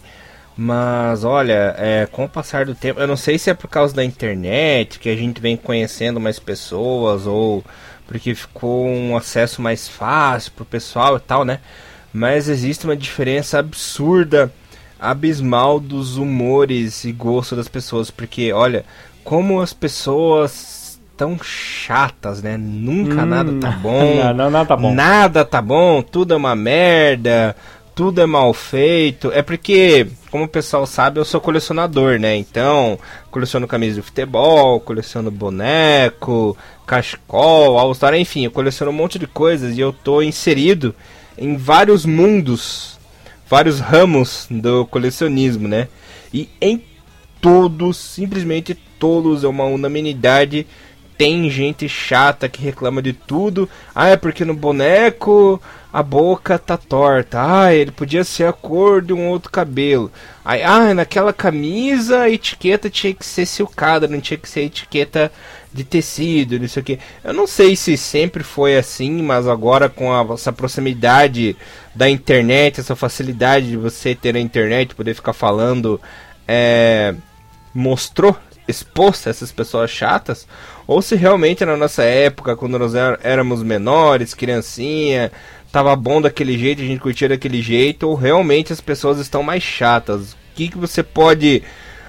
Mas olha, é, com o passar do tempo, eu não sei se é por causa da internet que a gente vem conhecendo mais pessoas ou porque ficou um acesso mais fácil pro pessoal e tal, né? Mas existe uma diferença absurda, abismal dos humores e gosto das pessoas, porque olha, como as pessoas tão chatas, né? Nunca hum, nada tá bom. Não, não, nada tá bom. Nada tá bom, tudo é uma merda, tudo é mal feito. É porque, como o pessoal sabe, eu sou colecionador, né? Então, coleciono camisas de futebol, coleciono boneco, cachecol, all-star, enfim, eu coleciono um monte de coisas e eu tô inserido em vários mundos, vários ramos do colecionismo, né? E em todos, simplesmente todos, é uma unanimidade tem gente chata que reclama de tudo. Ah, é porque no boneco a boca tá torta. Ah, ele podia ser a cor de um outro cabelo. Ah, naquela camisa a etiqueta tinha que ser silcada, não tinha que ser etiqueta de tecido, não sei o que. Eu não sei se sempre foi assim, mas agora com a, essa proximidade da internet, essa facilidade de você ter a internet, poder ficar falando, é, mostrou, expôs essas pessoas chatas, ou se realmente na nossa época, quando nós éramos menores, criancinha, tava bom daquele jeito, a gente curtia daquele jeito, ou realmente as pessoas estão mais chatas. O que, que você pode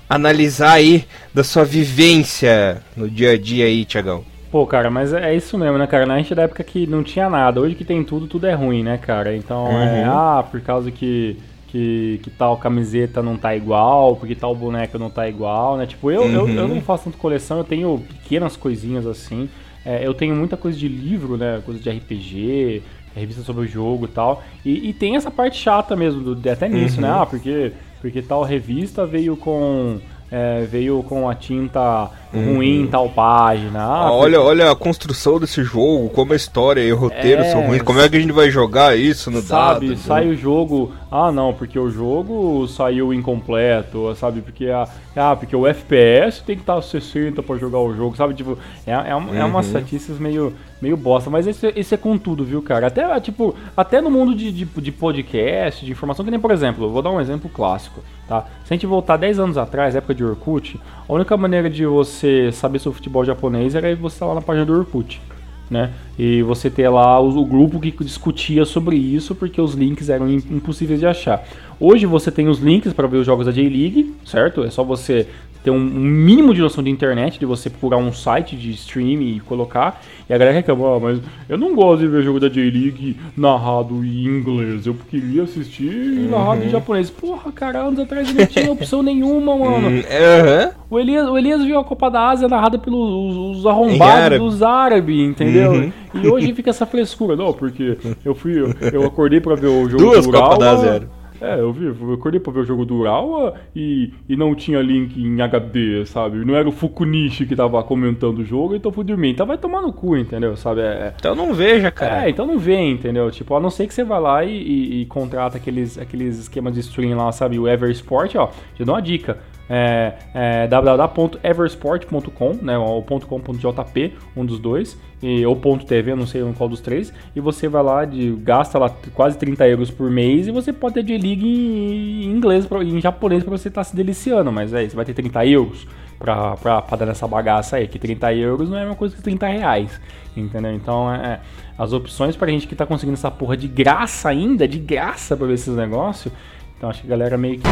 analisar aí da sua vivência no dia a dia aí, Tiagão? Pô, cara, mas é isso mesmo, né, cara? Na gente da época que não tinha nada, hoje que tem tudo, tudo é ruim, né, cara? Então, é, uhum. é, ah, por causa que, que, que tal camiseta não tá igual, porque tal boneco não tá igual, né? Tipo, eu, uhum. eu, eu não faço tanto coleção, eu tenho pequenas coisinhas assim. É, eu tenho muita coisa de livro, né? Coisa de RPG, revista sobre o jogo e tal. E, e tem essa parte chata mesmo, do, até nisso, né? uhum. né? Ah, porque, porque tal revista veio com é, veio com a tinta ruim em uhum. tal página. Ah, olha, porque... olha a construção desse jogo, como a história e o roteiro é, são ruins. Como é que a gente vai jogar isso no sabe, dado? Sabe, sai o jogo. Ah, não, porque o jogo saiu incompleto, sabe? Porque a, ah, porque o FPS tem que estar 60 para jogar o jogo, sabe? Tipo, é, é, uhum. é umas estatísticas meio, meio bosta. Mas esse, esse é com tudo, viu, cara? Até, tipo, até no mundo de, de, de podcast, de informação, que nem, por exemplo, vou dar um exemplo clássico. Tá? Se a gente voltar 10 anos atrás, época de Orkut, a única maneira de você saber sobre futebol japonês era você estar lá na página do Orkut. Né? E você ter lá o, o, grupo que discutia sobre isso, porque os links eram impossíveis de achar. Hoje você tem os links para ver os jogos da J-League, certo? É só você ter um, mínimo de noção de internet, de você procurar um site de streaming e colocar. E a galera reclama, ah, mas eu não gosto de ver jogo da J-League narrado em inglês, eu queria assistir uhum. narrado em japonês. Porra, cara, anos atrás não tinha opção nenhuma, mano. Uhum. O, Elias, o Elias viu a Copa da Ásia narrada pelos os arrombados dos árabes, entendeu? Uhum. E hoje fica essa frescura, não, porque eu fui, eu acordei pra ver o jogo Duas Copas da Ásia. É, eu vi, eu acordei pra ver o jogo do Urawa e, e não tinha link em HD, sabe? Não era o Fukunishi que tava comentando o jogo, então fui dormir. Então vai tomar no cu, entendeu? Sabe? É, é, então não veja, cara. É, então não vê, entendeu? Tipo, a não ser que você vá lá e, e, e contrata aqueles, aqueles esquemas de stream lá, sabe? O Eversport, ó. Te dou uma dica é, é www.eversport.com, né, ou .com.jp, um dos dois, e, ou .tv, não sei qual dos três, e você vai lá, de, gasta lá quase 30 euros por mês e você pode ter J-League em inglês, em japonês para você estar tá se deliciando, mas é, você vai ter 30 euros pra, pra, pra dar nessa bagaça aí, que 30 euros não é uma coisa que 30 reais, entendeu? Então, é, é, as opções pra gente que tá conseguindo essa porra de graça ainda, de graça pra ver esses negócios, então acho que a galera meio que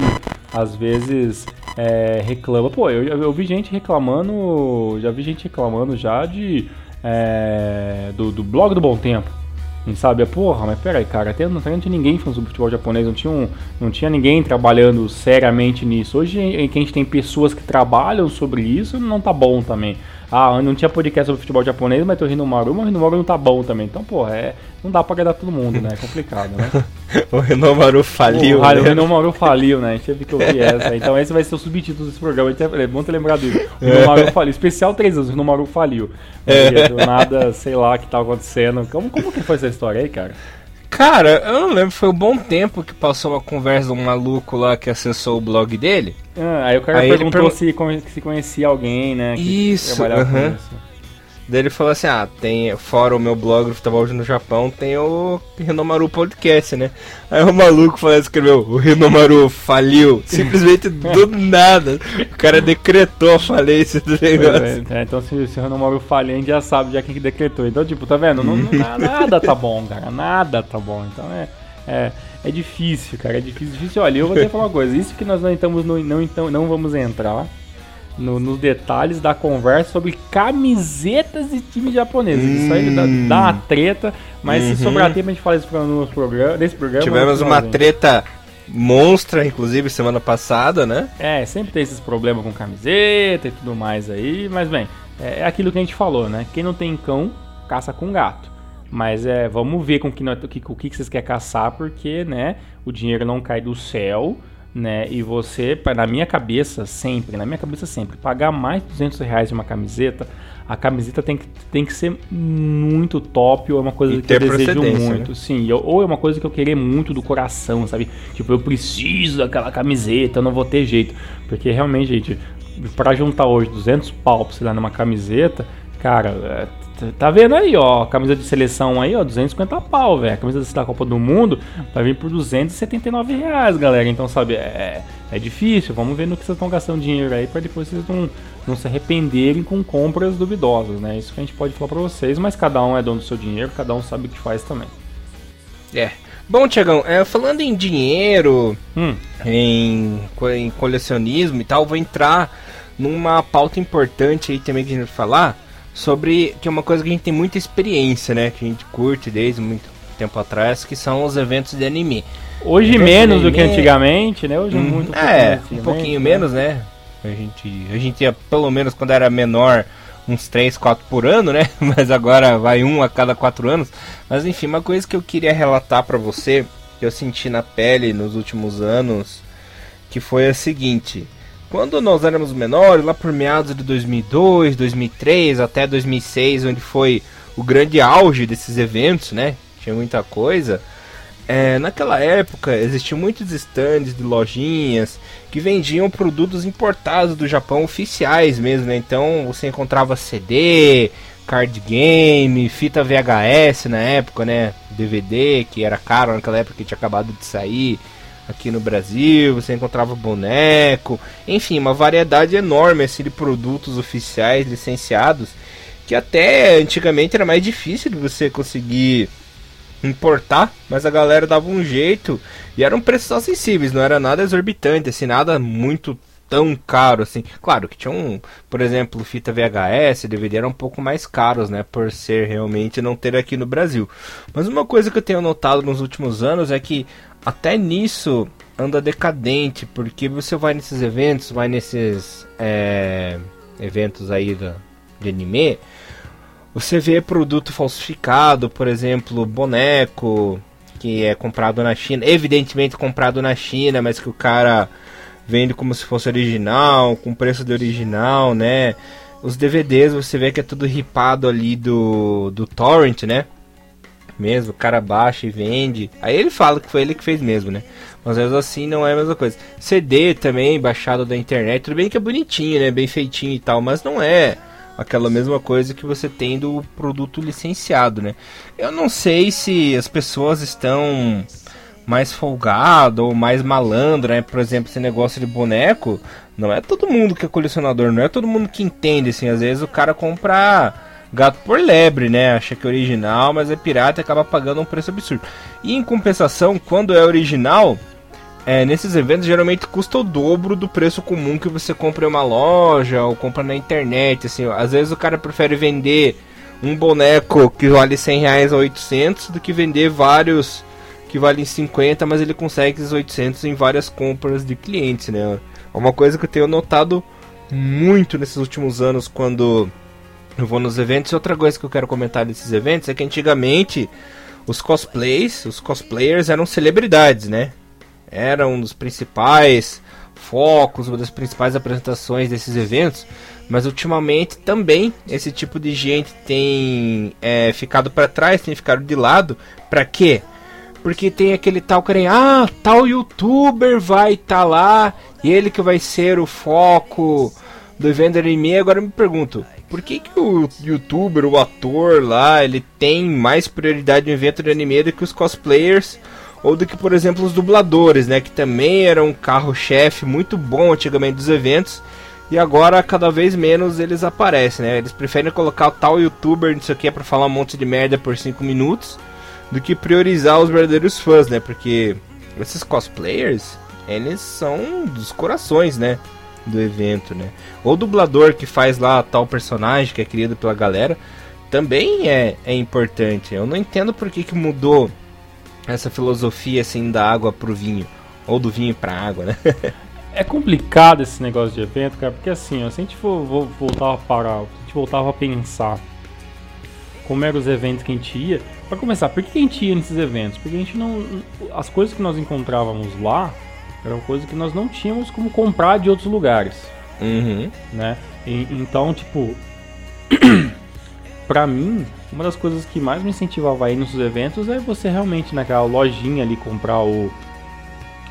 às vezes é, reclama. Pô, eu, eu, vi gente reclamando, já vi gente reclamando já de é, do, do blog do Bom Tempo. E sabe, porra, mas peraí, cara, até não, tinha ninguém falando sobre futebol japonês, não tinha, um, não tinha ninguém trabalhando seriamente nisso. Hoje que a gente tem pessoas que trabalham sobre isso, não tá bom também. Ah, não tinha podcast sobre futebol japonês, mas tô rindo Maru, mas o Rinomaru não tá bom também. Então, porra, é, não dá pra agradar todo mundo, né? É complicado, né? o Rinomaru faliu, o, né? O Rinomaru faliu, né? A gente teve que ouvir essa. Então esse vai ser o subtítulo desse programa. É bom ter lembrado disso. O Rinomaru é. faliu. Especial 3 anos, o Rinomaru faliu. É. Do nada, sei lá o que tá acontecendo. Como, como que foi essa história aí, cara? Cara, eu não lembro, foi um bom tempo que passou uma conversa de um maluco lá que acessou o blog dele. Ah, aí o cara aí perguntou se, se conhecia alguém, né? isso, trabalhava uh -huh. com isso. Daí ele falou assim: ah, tem, fora o meu blog do futebol no Japão, tem o Rinomaru Podcast, né? Aí o maluco falou, escreveu: o Rinomaru faliu. Simplesmente do nada. O cara decretou a falência do negócio. É, então se, se o Rinomaru falha, a gente já sabe já quem que decretou. Então, tipo, tá vendo? Não, não, nada tá bom, cara. Nada tá bom. Então é. É, é difícil, cara. É difícil, difícil. Olha, eu vou que falar uma coisa. Isso que nós não estamos no, não, então, não vamos entrar no, nos detalhes da conversa sobre camisetas de times japoneses. Hum. Isso aí dá, dá uma treta, mas uhum. se sobrar tempo a gente fala isso no programa, nesse programa. Tivemos uma treta monstra, inclusive, semana passada, né? É, sempre tem esses problemas com camiseta e tudo mais aí, mas bem, é, é aquilo que a gente falou, né? Quem não tem cão, caça com gato. Mas é, vamos ver com que, o que, o que vocês querem caçar, porque, né, o dinheiro não cai do céu né? E você, na minha cabeça, sempre, na minha cabeça sempre, pagar mais de 200 reais de uma camiseta, a camiseta tem que, tem que ser muito top ou é uma coisa E que eu desejo procedência, muito, né? sim, ou é uma coisa que eu querer muito do coração, sabe? Tipo, eu preciso daquela camiseta, eu não vou ter jeito, porque realmente, gente, pra juntar hoje 200 pau dar numa camiseta, cara, é, tá vendo aí, ó, camisa de seleção aí, ó, 250 pau, velho, a camisa da Copa do Mundo vai vir por 279 reais, galera, então, sabe, é, é difícil, vamos ver no que vocês estão gastando dinheiro aí pra depois vocês não, não se arrependerem com compras duvidosas, né, isso que a gente pode falar pra vocês, mas cada um é dono do seu dinheiro, cada um sabe o que faz também. É. Bom, Tiagão, é, falando em dinheiro, Hum, em, em colecionismo e tal, vou entrar numa pauta importante aí também que a gente vai falar sobre que é uma coisa que a gente tem muita experiência, né? Que a gente curte desde muito tempo atrás, que são os eventos de anime. Hoje menos de do que anime. antigamente, né? Hoje é Hum, muito é, pouquinho um pouquinho né? menos, né? A gente, a gente ia, pelo menos quando era menor, uns 3, 4 por ano, né? Mas agora vai um a cada 4 anos. Mas enfim, uma coisa que eu queria relatar pra você, que eu senti na pele nos últimos anos, que foi a seguinte. Quando nós éramos menores, lá por meados de 2002, 2003 até 2006, onde foi o grande auge desses eventos, né? Tinha muita coisa. É, naquela época existiam muitos stands de lojinhas que vendiam produtos importados do Japão oficiais mesmo, né? Então você encontrava CD, card game, fita VHS na época, né? DVD, que era caro naquela época que tinha acabado de sair aqui no Brasil, você encontrava boneco, enfim, uma variedade enorme assim, de produtos oficiais licenciados que até antigamente era mais difícil de você conseguir importar, mas a galera dava um jeito e eram preços acessíveis, não era nada exorbitante, assim, nada muito tão caro assim. Claro que tinha um, por exemplo, fita VHS, DVD eram um pouco mais caros, né, por ser realmente não ter aqui no Brasil. Mas uma coisa que eu tenho notado nos últimos anos é que até nisso anda decadente, porque você vai nesses eventos, vai nesses é, eventos aí da, de anime, você vê produto falsificado, por exemplo, boneco que é comprado na China, evidentemente comprado na China, mas que o cara vende como se fosse original, com preço de original, né? Os DVDs você vê que é tudo ripado ali do, do torrent, né? Mesmo, o cara baixa e vende. Aí ele fala que foi ele que fez mesmo, né? Mas mesmo assim não é a mesma coisa. CD também, baixado da internet, tudo bem que é bonitinho, né? Bem feitinho e tal, mas não é aquela mesma coisa que você tem do produto licenciado, né? Eu não sei se as pessoas estão mais folgado ou mais malandro, né? Por exemplo, esse negócio de boneco, não é todo mundo que é colecionador, não é todo mundo que entende, assim, às vezes o cara compra gato por lebre, né? Acha que é original, mas é pirata e acaba pagando um preço absurdo. E em compensação, quando é original, é, nesses eventos geralmente custa o dobro do preço comum que você compra em uma loja ou compra na internet, assim, às vezes o cara prefere vender um boneco que vale 100 reais a 800 do que vender vários que valem 50, mas ele consegue esses 800 em várias compras de clientes, né? É uma coisa que eu tenho notado muito nesses últimos anos quando eu vou nos eventos. E outra coisa que eu quero comentar desses eventos é que antigamente os cosplays, os cosplayers eram celebridades, né? Era um dos principais focos, uma das principais apresentações desses eventos. Mas ultimamente também esse tipo de gente tem é, ficado para trás, tem ficado de lado. Pra quê? Porque tem aquele tal cara, ah, tal youtuber vai estar tá lá, e ele que vai ser o foco do evento anime. Agora eu me pergunto, por que, que o youtuber, o ator lá, ele tem mais prioridade no evento de anime do que os cosplayers? Ou do que, por exemplo, os dubladores, né? Que também eram um carro-chefe muito bom antigamente dos eventos. E agora, cada vez menos, eles aparecem, né? Eles preferem colocar o tal youtuber, não sei o que, pra falar um monte de merda por 5 minutos do que priorizar os verdadeiros fãs, né? Porque esses cosplayers, eles são dos corações, né? Do evento, né? O dublador que faz lá tal personagem que é criado pela galera, também é, é importante. Eu não entendo por que, que mudou essa filosofia assim da água pro vinho, ou do vinho pra água, né? É complicado esse negócio de evento, cara, porque assim, ó, se a gente for, vo- voltar a parar, se a gente voltava a pensar como eram os eventos que a gente ia, pra começar, por que a gente ia nesses eventos? Porque a gente não. As coisas que nós encontrávamos lá Era uma coisa que nós não tínhamos como comprar de outros lugares. Uhum. Né? E, então, tipo, pra mim, uma das coisas que mais me incentivava a ir nos eventos é você realmente naquela lojinha ali comprar o,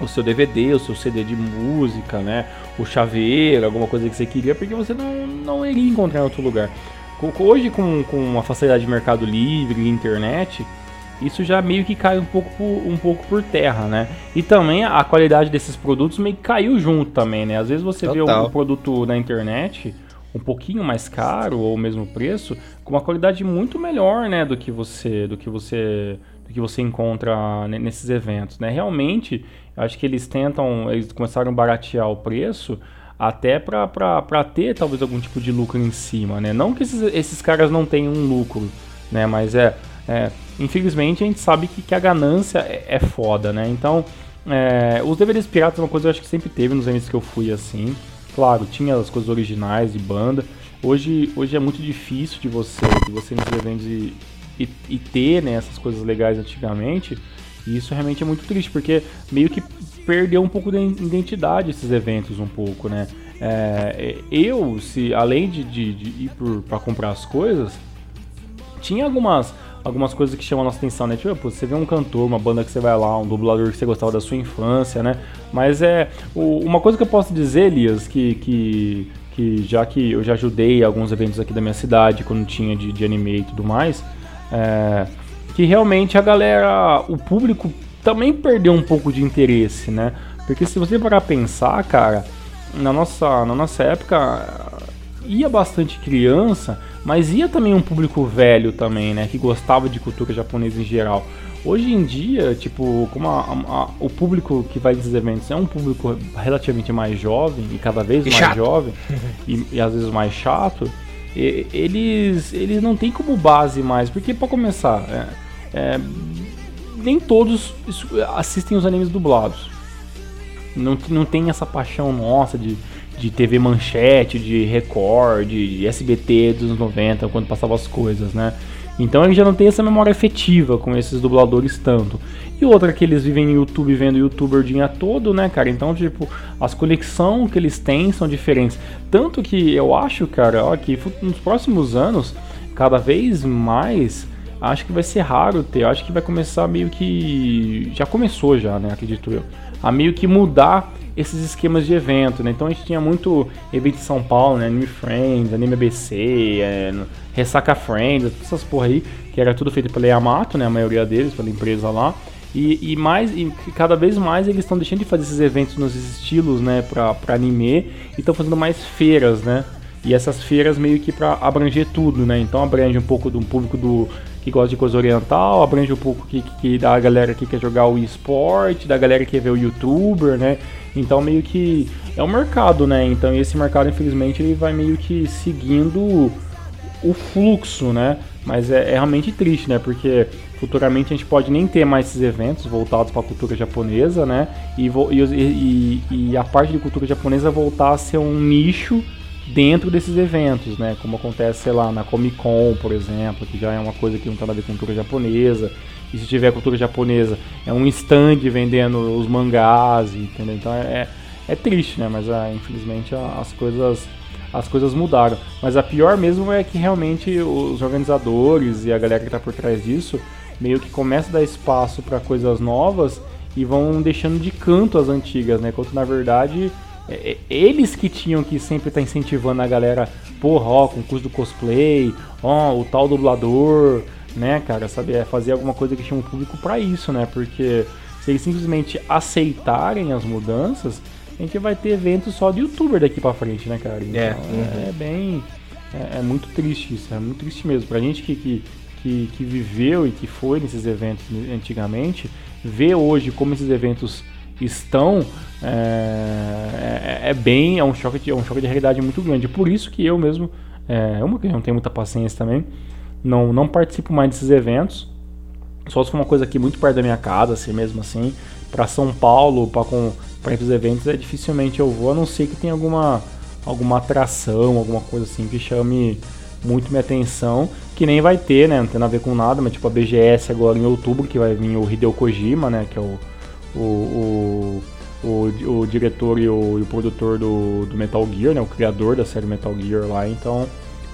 o seu DVD, o seu CD de música, né? O chaveiro, alguma coisa que você queria, porque você não, não iria encontrar em outro lugar. Hoje, com, com a facilidade de mercado livre e internet, isso já meio que cai um pouco, por, um pouco por terra, né? E também a qualidade desses produtos meio que caiu junto também, né? Às vezes você Total. vê um produto na internet um pouquinho mais caro ou o mesmo preço, com uma qualidade muito melhor, né, do que você, do que você, do que você encontra nesses eventos, né? Realmente, acho que eles tentam, eles começaram a baratear o preço até para ter talvez algum tipo de lucro em cima, né? Não que esses, esses caras não tenham um lucro, né? Mas é, é infelizmente a gente sabe que, que a ganância é, é foda, né? Então, é, os DVDs piratas é uma coisa que eu acho que sempre teve nos eventos que eu fui assim. Claro, tinha as coisas originais de banda. Hoje, hoje é muito difícil de você, de você nos eventos e, e, e ter né, essas coisas legais antigamente. E isso realmente é muito triste, porque meio que perdeu um pouco da identidade esses eventos um pouco, né? É, eu, se além de, de, de ir para comprar as coisas, tinha algumas algumas coisas que chamam a nossa atenção, né? Tipo, você vê um cantor, uma banda que você vai lá, um dublador que você gostava da sua infância, né? Mas é. O, uma coisa que eu posso dizer, Elias, que, que, que já que eu já ajudei alguns eventos aqui da minha cidade, quando tinha de, de anime e tudo mais, é, que realmente a galera, o público também perdeu um pouco de interesse, né? Porque se você parar a pensar, cara, na nossa, na nossa época ia bastante criança mas ia também um público velho também, né? Que gostava de cultura japonesa em geral. Hoje em dia, tipo, como a, a, o público que vai nesses eventos é um público relativamente mais jovem e cada vez e mais chato. jovem e, e, às vezes mais chato, e, eles, eles não têm como base mais. Porque, para começar, é, é, nem todos assistem os animes dublados. Não, não tem essa paixão nossa de de TV Manchete, de Record, de SBT dos anos 90, quando passava as coisas, né? Então ele já não tem essa memória efetiva com esses dubladores tanto. E outra que eles vivem no YouTube vendo youtuber dia todo, né, cara? Então, tipo, as conexões que eles têm são diferentes. Tanto que eu acho, cara, ó, que nos próximos anos, cada vez mais, acho que vai ser raro ter. Acho que vai começar meio que. Já começou já, né? Acredito eu. A meio que mudar esses esquemas de evento, né? Então a gente tinha muito evento em São Paulo, né? Anime Friends, Anime ABC, é, Ressaca Friends, essas porra aí, que era tudo feito pela Yamato, né? A maioria deles, pela empresa lá. E, e mais, e cada vez mais eles estão deixando de fazer esses eventos nos estilos, né? Pra, pra anime e estão fazendo mais feiras, né? E essas feiras meio que para abranger tudo, né? Então abrange um pouco do público do que gosta de coisa oriental, abrange um pouco que, que da galera que quer jogar o esporte, da galera que quer ver o youtuber, né? Então meio que é um mercado, né? Então esse mercado, infelizmente, ele vai meio que seguindo o fluxo, né? Mas é, é realmente triste, né? Porque futuramente a gente pode nem ter mais esses eventos voltados para a cultura japonesa, né? E, e, e, a parte de cultura japonesa voltar a ser um nicho dentro desses eventos, né? Como acontece, sei lá, na Comic Con, por exemplo, que já é uma coisa que não tem nada a ver com cultura japonesa. E se tiver cultura japonesa, é um stand vendendo os mangás, entendeu? Então é, é triste, né? Mas ah, infelizmente as coisas as coisas mudaram. Mas a pior mesmo é que realmente os organizadores e a galera que está por trás disso meio que começa a dar espaço para coisas novas e vão deixando de canto as antigas, né? Quanto na verdade é, é eles que tinham que sempre estar tá incentivando a galera, porra, ó, concurso do cosplay, ó, o tal dublador, né, cara, saber é fazer alguma coisa que chama o público para isso, né? Porque se eles simplesmente aceitarem as mudanças, a gente vai ter eventos só de youtuber daqui para frente, né, cara? Então, é, uhum. é bem. É, é, muito triste isso, é muito triste mesmo. Pra gente que, que, que, que, viveu e que foi nesses eventos antigamente, ver hoje como esses eventos estão é, é, é bem. É um, choque de, é um choque de realidade muito grande. Por isso que eu mesmo. É uma que eu não tenho muita paciência também não, não participo mais desses eventos. Só se for uma coisa aqui muito perto da minha casa, assim mesmo assim. Para São Paulo, para ir os eventos, é dificilmente eu vou, a não ser que tenha alguma, alguma atração, alguma coisa assim que chame muito minha atenção. Que nem vai ter, né? Não tem nada a ver com nada, mas tipo a BGS agora em outubro, que vai vir o Hideo Kojima, né? Que é o, o, o o, o diretor e o, e o produtor do, do, Metal Gear, né? O criador da série Metal Gear lá, então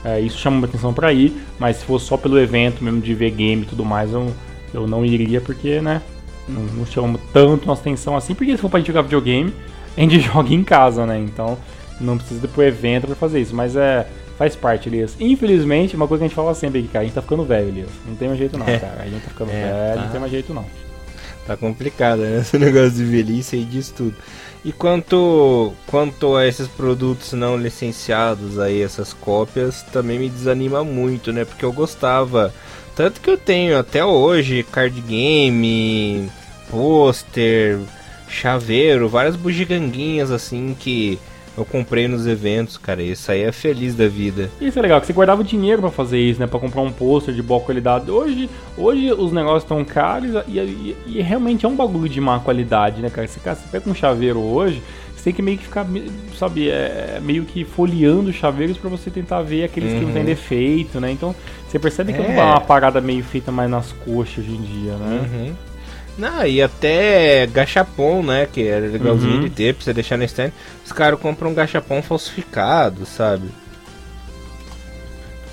é, isso chama atenção para ir, mas se fosse só pelo evento mesmo de ver game e tudo mais, eu, eu não iria porque, né? Não, não chama tanto nossa atenção assim, porque se for pra gente jogar videogame, a gente joga em casa, né? Então não precisa ir pro evento para fazer isso, mas é faz parte, Elias. Infelizmente, uma coisa que a gente fala sempre aqui, cara, a gente tá ficando velho, Elias. Não tem mais jeito não, é. cara. A gente tá ficando é, velho, tá. não tem mais jeito não. Tá complicado, né? Esse negócio de velhice aí diz tudo. E quanto, quanto a esses produtos não licenciados aí, essas cópias, também me desanima muito, né? Porque eu gostava. Tanto que eu tenho até hoje card game, pôster, chaveiro, várias bugiganguinhas assim que eu comprei nos eventos, cara. Isso aí é feliz da vida. Isso é legal, que você guardava dinheiro para fazer isso, né? Pra comprar um pôster de boa qualidade. Hoje, hoje os negócios estão caros e, e, e, realmente é um bagulho de má qualidade, né, cara? Você, cara, você pega um chaveiro hoje, você tem que meio que ficar, sabe, é, meio que folheando os chaveiros para você tentar ver aqueles uhum. que não tem defeito, né? Então, você percebe que é, é uma parada meio feita mais nas coxas hoje em dia, né? Uhum. Não, e até gachapon, né? Que era legalzinho uhum. de ter pra você deixar no stand. Os caras compram um gachapon falsificado, sabe?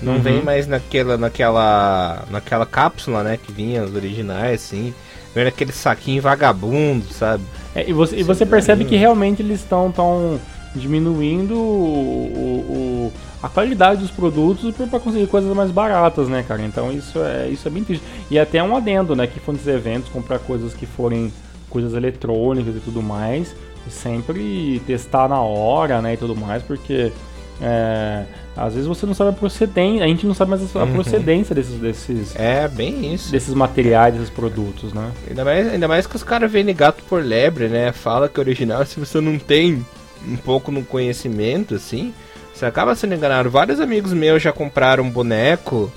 Não uhum. vem mais naquela, naquela, naquela cápsula, né? Que vinha os originais, assim. Vem naquele saquinho vagabundo, sabe? É, e você, e você percebe que realmente eles estão tão diminuindo o, o, a qualidade dos produtos para conseguir coisas mais baratas, né, cara? Então isso é, isso é bem triste. E até um adendo, né, que for nos eventos comprar coisas que forem coisas eletrônicas e tudo mais, sempre testar na hora, né, e tudo mais, porque é, às vezes você não sabe a procedência, a gente não sabe mais a uhum. procedência desses, desses. É, bem isso. Desses materiais, desses produtos, né? Ainda mais, ainda mais que os caras vendem gato por lebre, né? Fala que é original, se você não tem um pouco no conhecimento, assim, você acaba sendo enganado. Vários amigos meus já compraram boneco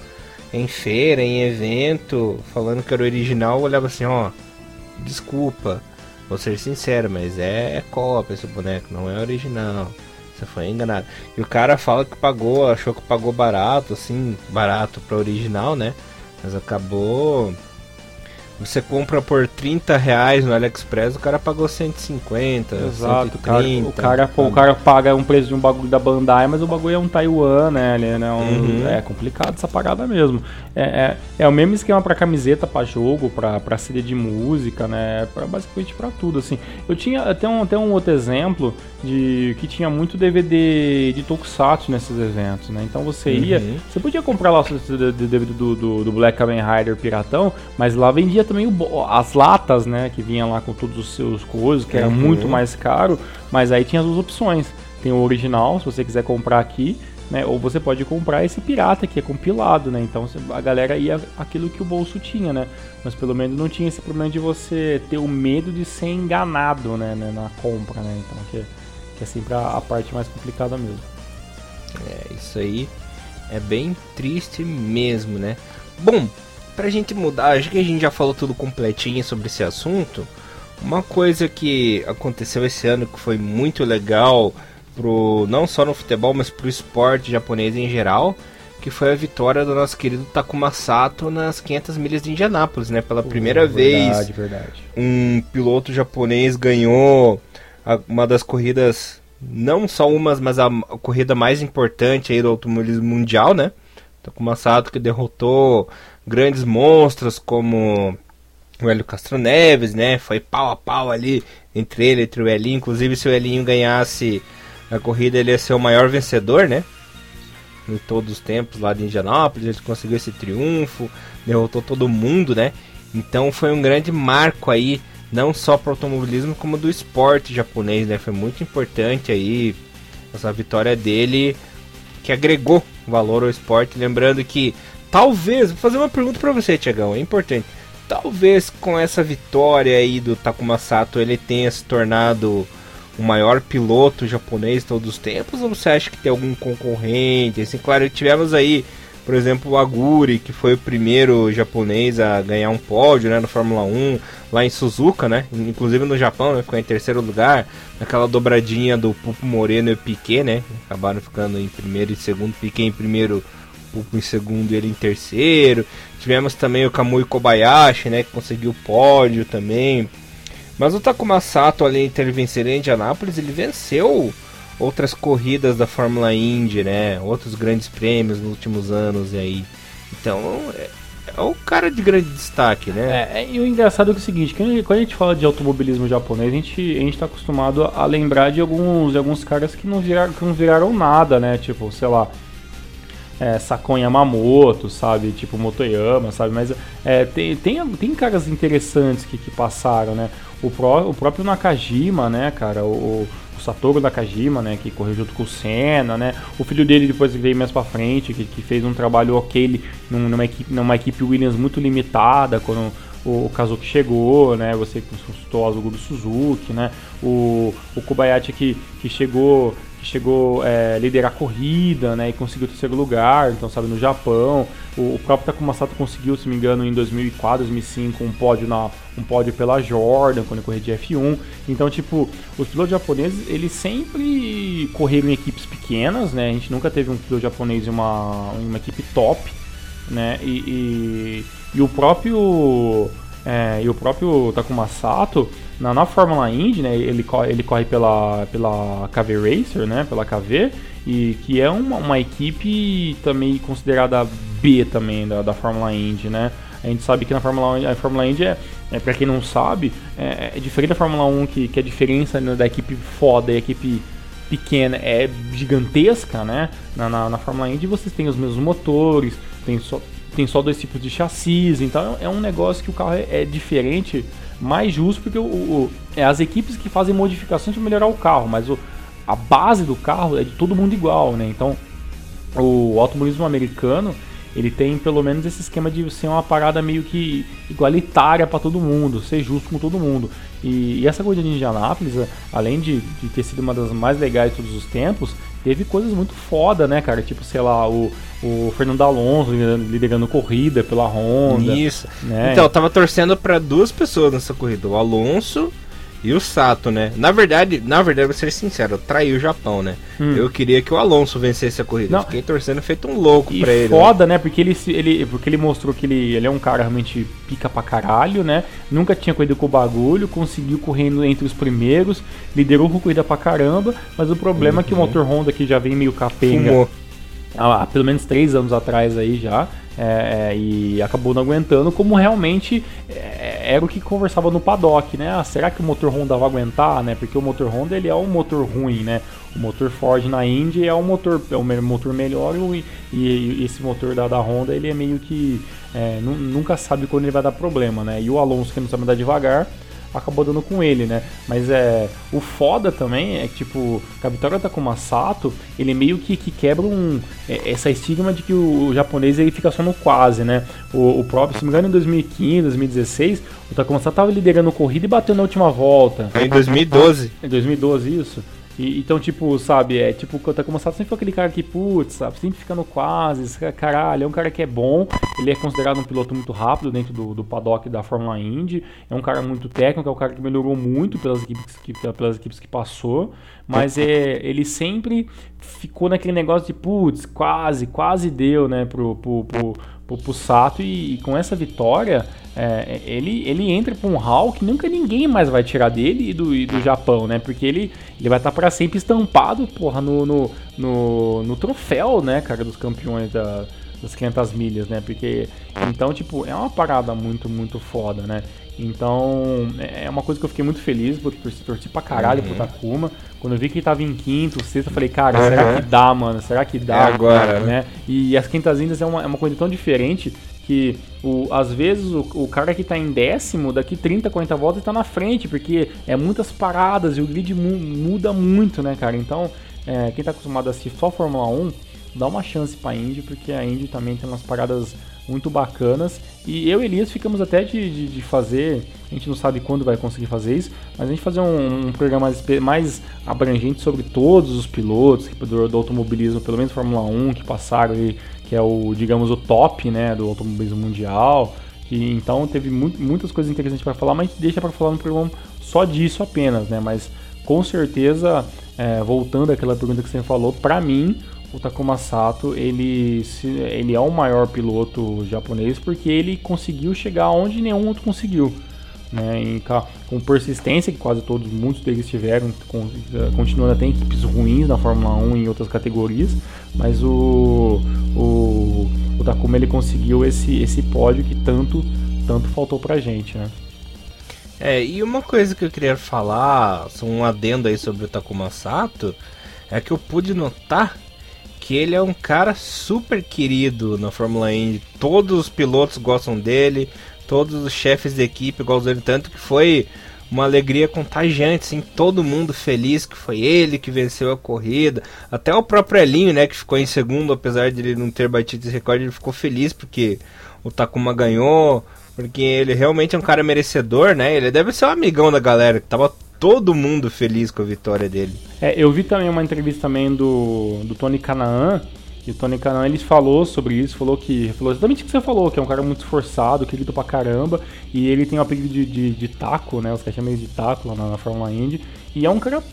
em feira, em evento, falando que era original, olhava assim, ó, desculpa, vou ser sincero, mas é, é cópia esse boneco, não é original. Você foi enganado. E o cara fala que pagou, achou que pagou barato, assim, barato para original, né? Mas acabou você compra por 30 reais no AliExpress, o cara pagou 150, Exato, 130. O cara, o, cara, o cara paga um preço de um bagulho da Bandai, mas o bagulho é um Taiwan, né? Ali, né um, uhum. É complicado essa parada mesmo. É, é, é o mesmo esquema para camiseta, para jogo, para CD de música, né? Pra, basicamente para tudo, assim. Eu tinha até um, até um outro exemplo de que tinha muito DVD de Tokusatsu nesses eventos, né? Então você ia, uhum. você podia comprar lá o DVD do, do, do Black Kamen Rider Piratão, mas lá vendia também o, as latas, né? Que vinha lá com todos os seus coisas, que era uhum. muito mais caro, mas aí tinha as duas opções. Tem o original, se você quiser comprar aqui, né? Ou você pode comprar esse pirata que é compilado, né? Então a galera ia aquilo que o bolso tinha, né? Mas pelo menos não tinha esse problema de você ter o medo de ser enganado, né? Na compra, né? Então que, que é sempre a, a parte mais complicada mesmo. É, isso aí é bem triste mesmo, né? Bom, pra gente mudar, acho que a gente já falou tudo completinho sobre esse assunto. Uma coisa que aconteceu esse ano que foi muito legal, pro, não só no futebol, mas pro esporte japonês em geral, que foi a vitória do nosso querido Takuma Sato nas 500 milhas de Indianápolis, né? Pela primeira verdade, vez, verdade. um piloto japonês ganhou uma das corridas, não só umas, mas a corrida mais importante aí do automobilismo mundial, né? Takuma Sato que derrotou grandes monstros como o Hélio Castro Neves, né? Foi pau a pau ali entre ele, entre o Elinho. Inclusive, se o Elinho ganhasse a corrida, ele ia ser o maior vencedor, né? Em todos os tempos lá de Indianápolis. Ele conseguiu esse triunfo, derrotou todo mundo, né? Então foi um grande marco aí, não só para o automobilismo, como do esporte japonês, né? Foi muito importante aí essa vitória dele, que agregou valor ao esporte. Lembrando que talvez, vou fazer uma pergunta para você, Tiagão, é importante. Talvez com essa vitória aí do Takuma Sato ele tenha se tornado o maior piloto japonês de todos os tempos? Ou você acha que tem algum concorrente? Assim, claro, tivemos aí, por exemplo, o Aguri, que foi o primeiro japonês a ganhar um pódio né, no Fórmula 1, lá em Suzuka, né? Inclusive no Japão, né, ficou em terceiro lugar, naquela dobradinha do Pupo Moreno e Piquet, né? Acabaram ficando em primeiro e segundo, Piquet em primeiro, Pupo em segundo e ele em terceiro. Tivemos também o Kamui Kobayashi, né, que conseguiu pódio também. Mas o Takuma Sato, além de ter vencido em Indianápolis, ele venceu outras corridas da Fórmula Indy, né? Outros grandes prêmios nos últimos anos e aí. Então, é, é o cara de grande destaque, né? É, é, e o engraçado é, é o seguinte, quando a gente fala de automobilismo japonês, a gente, a gente tá acostumado a lembrar de alguns, de alguns caras que não, viraram, que não viraram nada, né? Tipo, sei lá, é, Sakon Yamamoto, sabe? Tipo Motoyama, sabe? Mas é, tem, tem, tem caras interessantes que, que passaram, né? O, pró, o próprio Nakajima, né, cara? O, o Satoru Nakajima, né? Que correu junto com o Senna, né? O filho dele depois veio mais pra frente, que, que fez um trabalho ok numa equipe, numa equipe Williams muito limitada, quando o, o Kazuki chegou, né? Você consultou o Azul do Suzuki, né? O, o Kobayashi que, que chegou que chegou é, a liderar a corrida, né, e conseguiu o terceiro lugar, então sabe, no Japão. O, o próprio Takuma Sato conseguiu, se me engano, em 2004, 2005, um pódio na um pódio pela Jordan, quando corria de F1. Então, tipo, os pilotos japoneses, eles sempre correram em equipes pequenas, né? A gente nunca teve um piloto japonês em uma, em uma equipe top, né? E, e, e o próprio é, e o próprio Takuma Sato na, na Fórmula Indy, né, ele, ele corre pela, pela KV Racer, né, pela KV, e que é uma, uma equipe também considerada B também da, da Fórmula Indy, né. A gente sabe que na Fórmula, a Fórmula Indy é, é para quem não sabe, é, é, diferente da Fórmula 1, que, que a diferença né, da equipe foda e a equipe pequena é gigantesca, né? Na, na, na Fórmula Indy vocês têm os mesmos motores, tem só, tem só dois tipos de chassis, então é um negócio que o carro é, é diferente mais justo, porque o, o, é as equipes que fazem modificações para melhorar o carro, mas o, a base do carro é de todo mundo igual, né? Então, o automobilismo americano ele tem pelo menos esse esquema de ser uma parada meio que igualitária para todo mundo, ser justo com todo mundo. E, e, essa corrida de Indianápolis, além de, de ter sido uma das mais legais de todos os tempos, teve coisas muito foda, né, cara? Tipo, sei lá, o, o Fernando Alonso liderando, liderando corrida pela Honda. Isso. Né? Então, eu tava torcendo para duas pessoas nessa corrida, o Alonso e o Sato, né? Na verdade, na verdade, vou ser sincero, eu traí o Japão, né? Hum. Eu queria que o Alonso vencesse a corrida. Não. Fiquei torcendo feito um louco e pra ele. foda, né? Porque ele, ele, porque ele mostrou que ele, ele é um cara realmente pica pra caralho, né? Nunca tinha corrido com o bagulho, conseguiu correndo entre os primeiros, liderou com corrida pra caramba, mas o problema uhum. é que o uhum. motor Honda aqui já vem meio capenga. Fumou. Há pelo menos três anos atrás aí já. É, é, e acabou não aguentando, como realmente é, era o que conversava no paddock, né? Ah, será que o motor Honda vai aguentar, né? Porque o motor Honda ele é um motor ruim, né? O motor Ford na Indy é um motor, é um motor melhor e, e, esse motor da, da Honda ele é meio que é, nunca sabe quando ele vai dar problema, né? E o Alonso que não sabe andar devagar acabou dando com ele, né? Mas é o foda também é que, tipo, a vitória da Takuma Sato, ele meio que, que quebra um, é, essa estigma de que o, o, japonês ele fica só no quase, né? O, o próprio, se não me engano, em 2015, 2016, o Takuma Sato tava liderando corrida e bateu na última volta. Em 2012. Em 2012, isso. E, então, tipo, sabe, é tipo, o Takuma Sato sempre foi aquele cara que, putz, sabe, sempre fica no quase, caralho, é um cara que é bom, ele é considerado um piloto muito rápido dentro do, do paddock da Fórmula Indy, é um cara muito técnico, é um cara que melhorou muito pelas equipes que, pelas equipes que passou, mas é, ele sempre ficou naquele negócio de, putz, quase, quase deu, né, pro, pro, pro, pro, Sato, e, e com essa vitória é, ele, ele entra para um hall que nunca ninguém mais vai tirar dele e do, e do Japão, né? Porque ele, ele vai estar tá para sempre estampado, porra, no, no, no, no, troféu, né, cara, dos campeões da, das 500 milhas, né? Porque, então, tipo, é uma parada muito, muito foda, né? Então, é uma coisa que eu fiquei muito feliz, porque torci, torci pra caralho uhum. pro Takuma. Quando eu vi que ele tava em quinto, sexto, eu falei, cara, uhum. será que dá, mano? Será que dá? É agora, né? né? E as 500 milhas é uma, é uma coisa tão diferente que o, às vezes o, o, cara que está em décimo, daqui 30, 40 voltas está na frente, porque é muitas paradas e o grid mu muda muito, né, cara? Então, é, quem está acostumado a assistir só Fórmula 1, dá uma chance para a Indy, porque a Indy também tem umas paradas muito bacanas. E eu e Elias ficamos até de, de, de, fazer, a gente não sabe quando vai conseguir fazer isso, mas a gente fazer um, um programa mais, mais, abrangente sobre todos os pilotos do, do automobilismo, pelo menos Fórmula 1, que passaram aí que é o, digamos, o top, né, do automobilismo mundial. E então teve muito, muitas coisas interessantes para falar, mas deixa para falar no programa só disso apenas, né? Mas com certeza, é, voltando àquela pergunta que você falou, para mim o Takuma Sato ele, ele é o maior piloto japonês porque ele conseguiu chegar onde nenhum outro conseguiu. né, em, com persistência, que quase todos, muitos deles tiveram, com, eh, continuando até em equipes ruins na Fórmula 1 e em outras categorias, mas o, o, o Takuma ele conseguiu esse, esse pódio que tanto, tanto faltou pra gente, né? É, e uma coisa que eu queria falar, um adendo aí sobre o Takuma Sato, é que eu pude notar que ele é um cara super querido na Fórmula Indy. Todos os pilotos gostam dele, todos os chefes de equipe gostam dele, tanto que foi uma alegria contagiante, assim, todo mundo feliz que foi ele que venceu a corrida. Até o próprio Elinho, né, que ficou em segundo, apesar de ele não ter batido esse recorde, ele ficou feliz porque o Takuma ganhou, porque ele realmente é um cara merecedor, né? Ele deve ser um amigão da galera, que tava todo mundo feliz com a vitória dele. É, eu vi também uma entrevista também do, do Tony Canaan, e o Tony Canaan ele falou sobre isso, falou que falou exatamente o que você falou, que é um cara muito esforçado, querido pra caramba, e ele tem o apelido de, de, de taco, né? Os caras chamam de taco lá na, na Fórmula Indy, e é um cara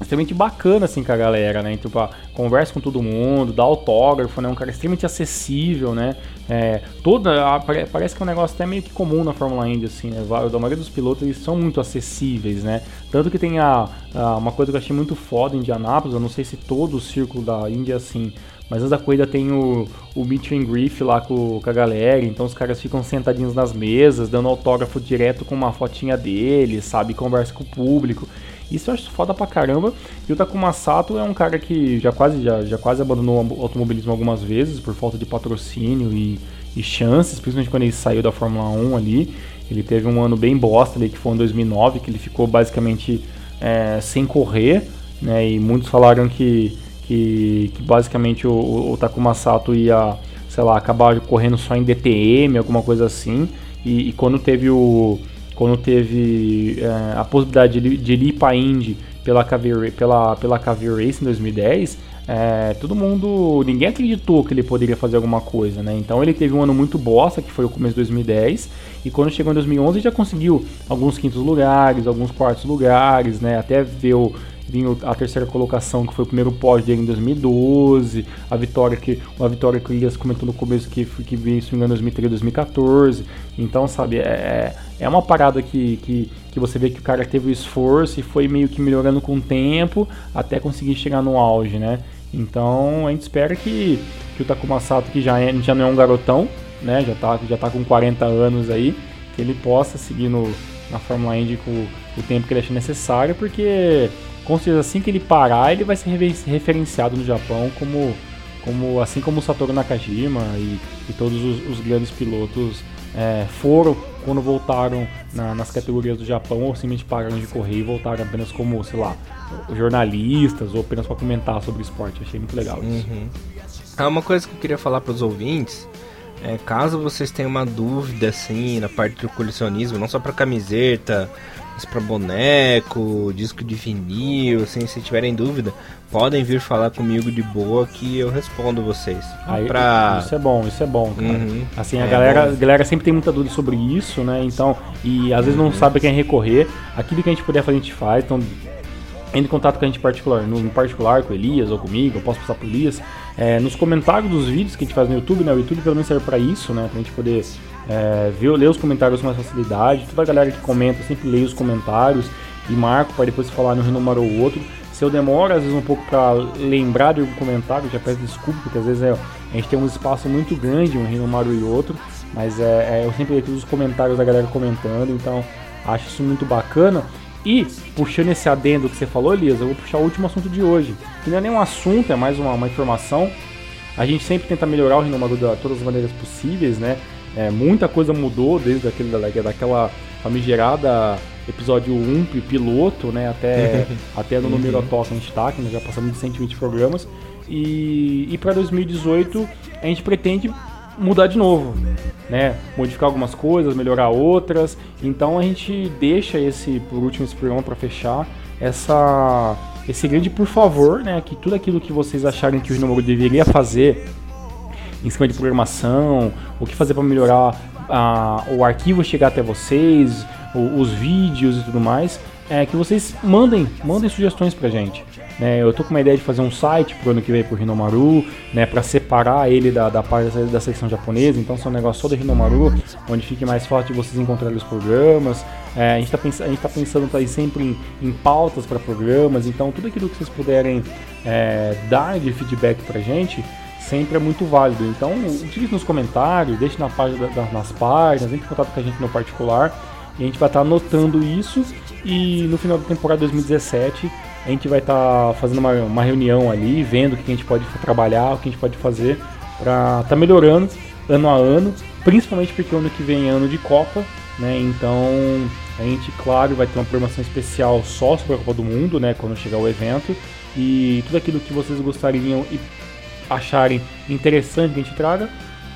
extremamente bacana assim com a galera, né? Tipo, conversa com todo mundo, dá autógrafo, né? Um cara extremamente acessível, né? É, toda, parece que é um negócio até meio que comum na Fórmula Indy, assim, né? A maioria dos pilotos eles são muito acessíveis, né? Tanto que tem a, a, uma coisa que eu achei muito foda em Indianápolis, eu não sei se todo o círculo da Índia é assim, mas antes da corrida tem o, o meet and grief lá com, com, a galera, então os caras ficam sentadinhos nas mesas, dando autógrafo direto com uma fotinha deles, sabe? Conversa com o público. Isso eu acho foda pra caramba. E o Takuma Sato é um cara que já quase, já, já quase abandonou o automobilismo algumas vezes por falta de patrocínio e, e chances, principalmente quando ele saiu da Fórmula 1 ali. Ele teve um ano bem bosta ali, que foi em 2009, que ele ficou basicamente é, sem correr, né? E muitos falaram que que, que basicamente o, o, Takuma Sato ia, sei lá, acabar correndo só em DTM, alguma coisa assim. E, e quando teve o quando teve é, a possibilidade de, de ele ir para Indy pela KV, pela, pela KV Race em 2010, é, todo mundo, ninguém acreditou que ele poderia fazer alguma coisa, né? Então ele teve um ano muito bosta, que foi o começo de 2010, e quando chegou em 2011 já conseguiu alguns quintos lugares, alguns quartos lugares, né? Até ver o, vinha a terceira colocação, que foi o primeiro pódio dele em 2012, a vitória que a vitória que o Elias comentou no começo que, que veio se em 2013, 2014. Então, sabe, é, é uma parada que, que, que você vê que o cara teve o esforço e foi meio que melhorando com o tempo até conseguir chegar no auge, né? Então, a gente espera que, que o Takuma Sato, que já, é, já não é um garotão, né? Já tá, já tá com 40 anos aí, que ele possa seguir no, na Fórmula Indy com o tempo que ele acha necessário, porque com certeza assim que ele parar, ele vai ser referenciado no Japão como, como assim como o Satoru Nakajima e, e todos os, os, grandes pilotos é, foram quando voltaram na, nas categorias do Japão ou simplesmente pararam de correr e voltaram apenas como, sei lá, jornalistas ou apenas para comentar sobre esporte. Achei muito legal isso. Uhum. Ah, uma coisa que eu queria falar para os ouvintes é, caso vocês tenham uma dúvida assim na parte do colecionismo, não só para camiseta, para boneco, disco de vinil, assim, se tiverem dúvida, podem vir falar comigo de boa que eu respondo vocês. Aí, pra... Isso é bom, isso é bom, cara. Uhum. Assim, a é galera, a galera sempre tem muita dúvida sobre isso, né? Então, e às vezes não sabe a quem recorrer. Aquilo que a gente puder fazer, a gente faz. Então, entre em contato com a gente particular, no, em particular com o Elias ou comigo, eu posso passar pro Elias. É, nos comentários dos vídeos que a gente faz no YouTube, né? O YouTube pelo menos serve para isso, né? Pra gente poder é, ver, ler os comentários com mais facilidade. Toda a galera que comenta, sempre leio os comentários e marco para depois falar no renúmero ou outro. Se eu demoro às vezes um pouco para lembrar de algum comentário, já peço desculpa, porque às vezes é, a gente tem um espaço muito grande, um renúmero e outro. Mas é, é, eu sempre leio todos os comentários da galera comentando, então acho isso muito bacana. E, puxando esse adendo que você falou, Elias, eu vou puxar o último assunto de hoje. Que não é nem um assunto, é mais uma, uma informação. A gente sempre tenta melhorar o Renomador de todas as maneiras possíveis, né? É, muita coisa mudou desde aquele, daquela famigerada episódio 1, piloto, né? Até, até no número uhum. que a gente tá, que nós já passamos de 120 programas. E, e para 2018 a gente pretende mudar de novo, né? Modificar algumas coisas, melhorar outras. Então a gente deixa esse por último esse programa para fechar essa esse grande por favor, né? Que tudo aquilo que vocês acharem que o Rinomaru deveria fazer em cima de programação, o que fazer para melhorar a, o arquivo chegar até vocês, o, os vídeos e tudo mais, é que vocês mandem, mandem sugestões pra gente. Né? Eu tô com uma ideia de fazer um site pro ano que vem pro Hinomaru, né, para separar ele da, da parte da, da japonesa, então são um negócio só do Hinomaru, onde fique mais fácil de vocês encontrarem os programas. É, a gente está pens tá pensando tá sempre em, em pautas para programas, então tudo aquilo que vocês puderem é, dar de feedback pra gente, sempre é muito válido. Então, utilize nos comentários, deixe na página, nas páginas, entre em contato com a gente no particular. E a gente vai estar tá anotando isso e no final da temporada 2017 a gente vai estar tá fazendo uma, uma, reunião ali, vendo o que a gente pode trabalhar, o que a gente pode fazer para estar tá melhorando ano a ano, principalmente porque ano que vem é ano de Copa, né? Então a gente, claro, vai ter uma programação especial só sobre a Copa do Mundo, né? Quando chegar o evento e tudo aquilo que vocês gostariam e acharem interessante que a gente traga,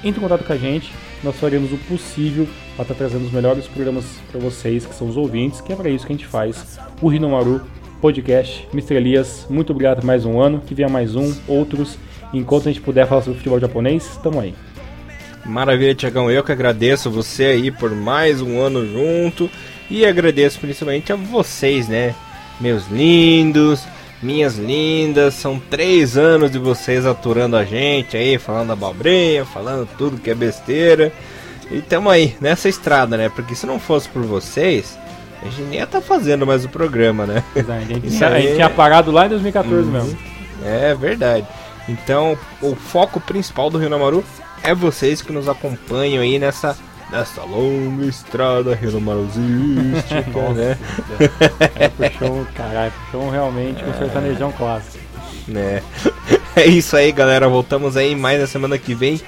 entre em contato com a gente. Nós faremos o possível para estar tá trazendo os melhores programas para vocês, que são os ouvintes, que é para isso que a gente faz o Rinomaru Podcast. Mr. Elias, muito obrigado por mais um ano, que venha mais um, outros. Enquanto a gente puder falar sobre futebol japonês, estamos aí. Maravilha, Tiagão. Eu que agradeço você aí por mais um ano junto. E agradeço principalmente a vocês, né? Meus lindos, minhas lindas, são três anos de vocês aturando a gente aí, falando abobrinha, falando tudo que é besteira. E tamo aí, nessa estrada, né? Porque se não fosse por vocês, a gente nem ia estar tá fazendo mais o programa, né? a, gente tinha, aí... a gente tinha parado lá em 2014 uhum. mesmo. É verdade. Então, o foco principal do Rio Namaru é vocês que nos acompanham aí nessa nessa longa estrada renomarosística, né? É, puxou, caralho, puxou realmente com um sertanejão clássico. Né? É isso aí, galera. Voltamos aí mais na semana que vem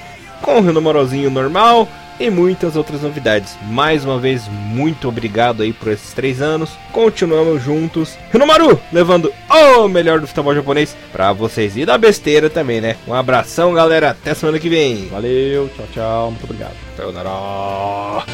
com o Renomarozinho normal e muitas outras novidades. Mais uma vez, muito obrigado aí por esses três anos. Continuamos juntos. Renomaru, levando o melhor do futebol japonês pra vocês e da besteira também, né? Um abração, galera. Até semana que vem. Valeu, tchau, tchau. Muito obrigado. Sayonara.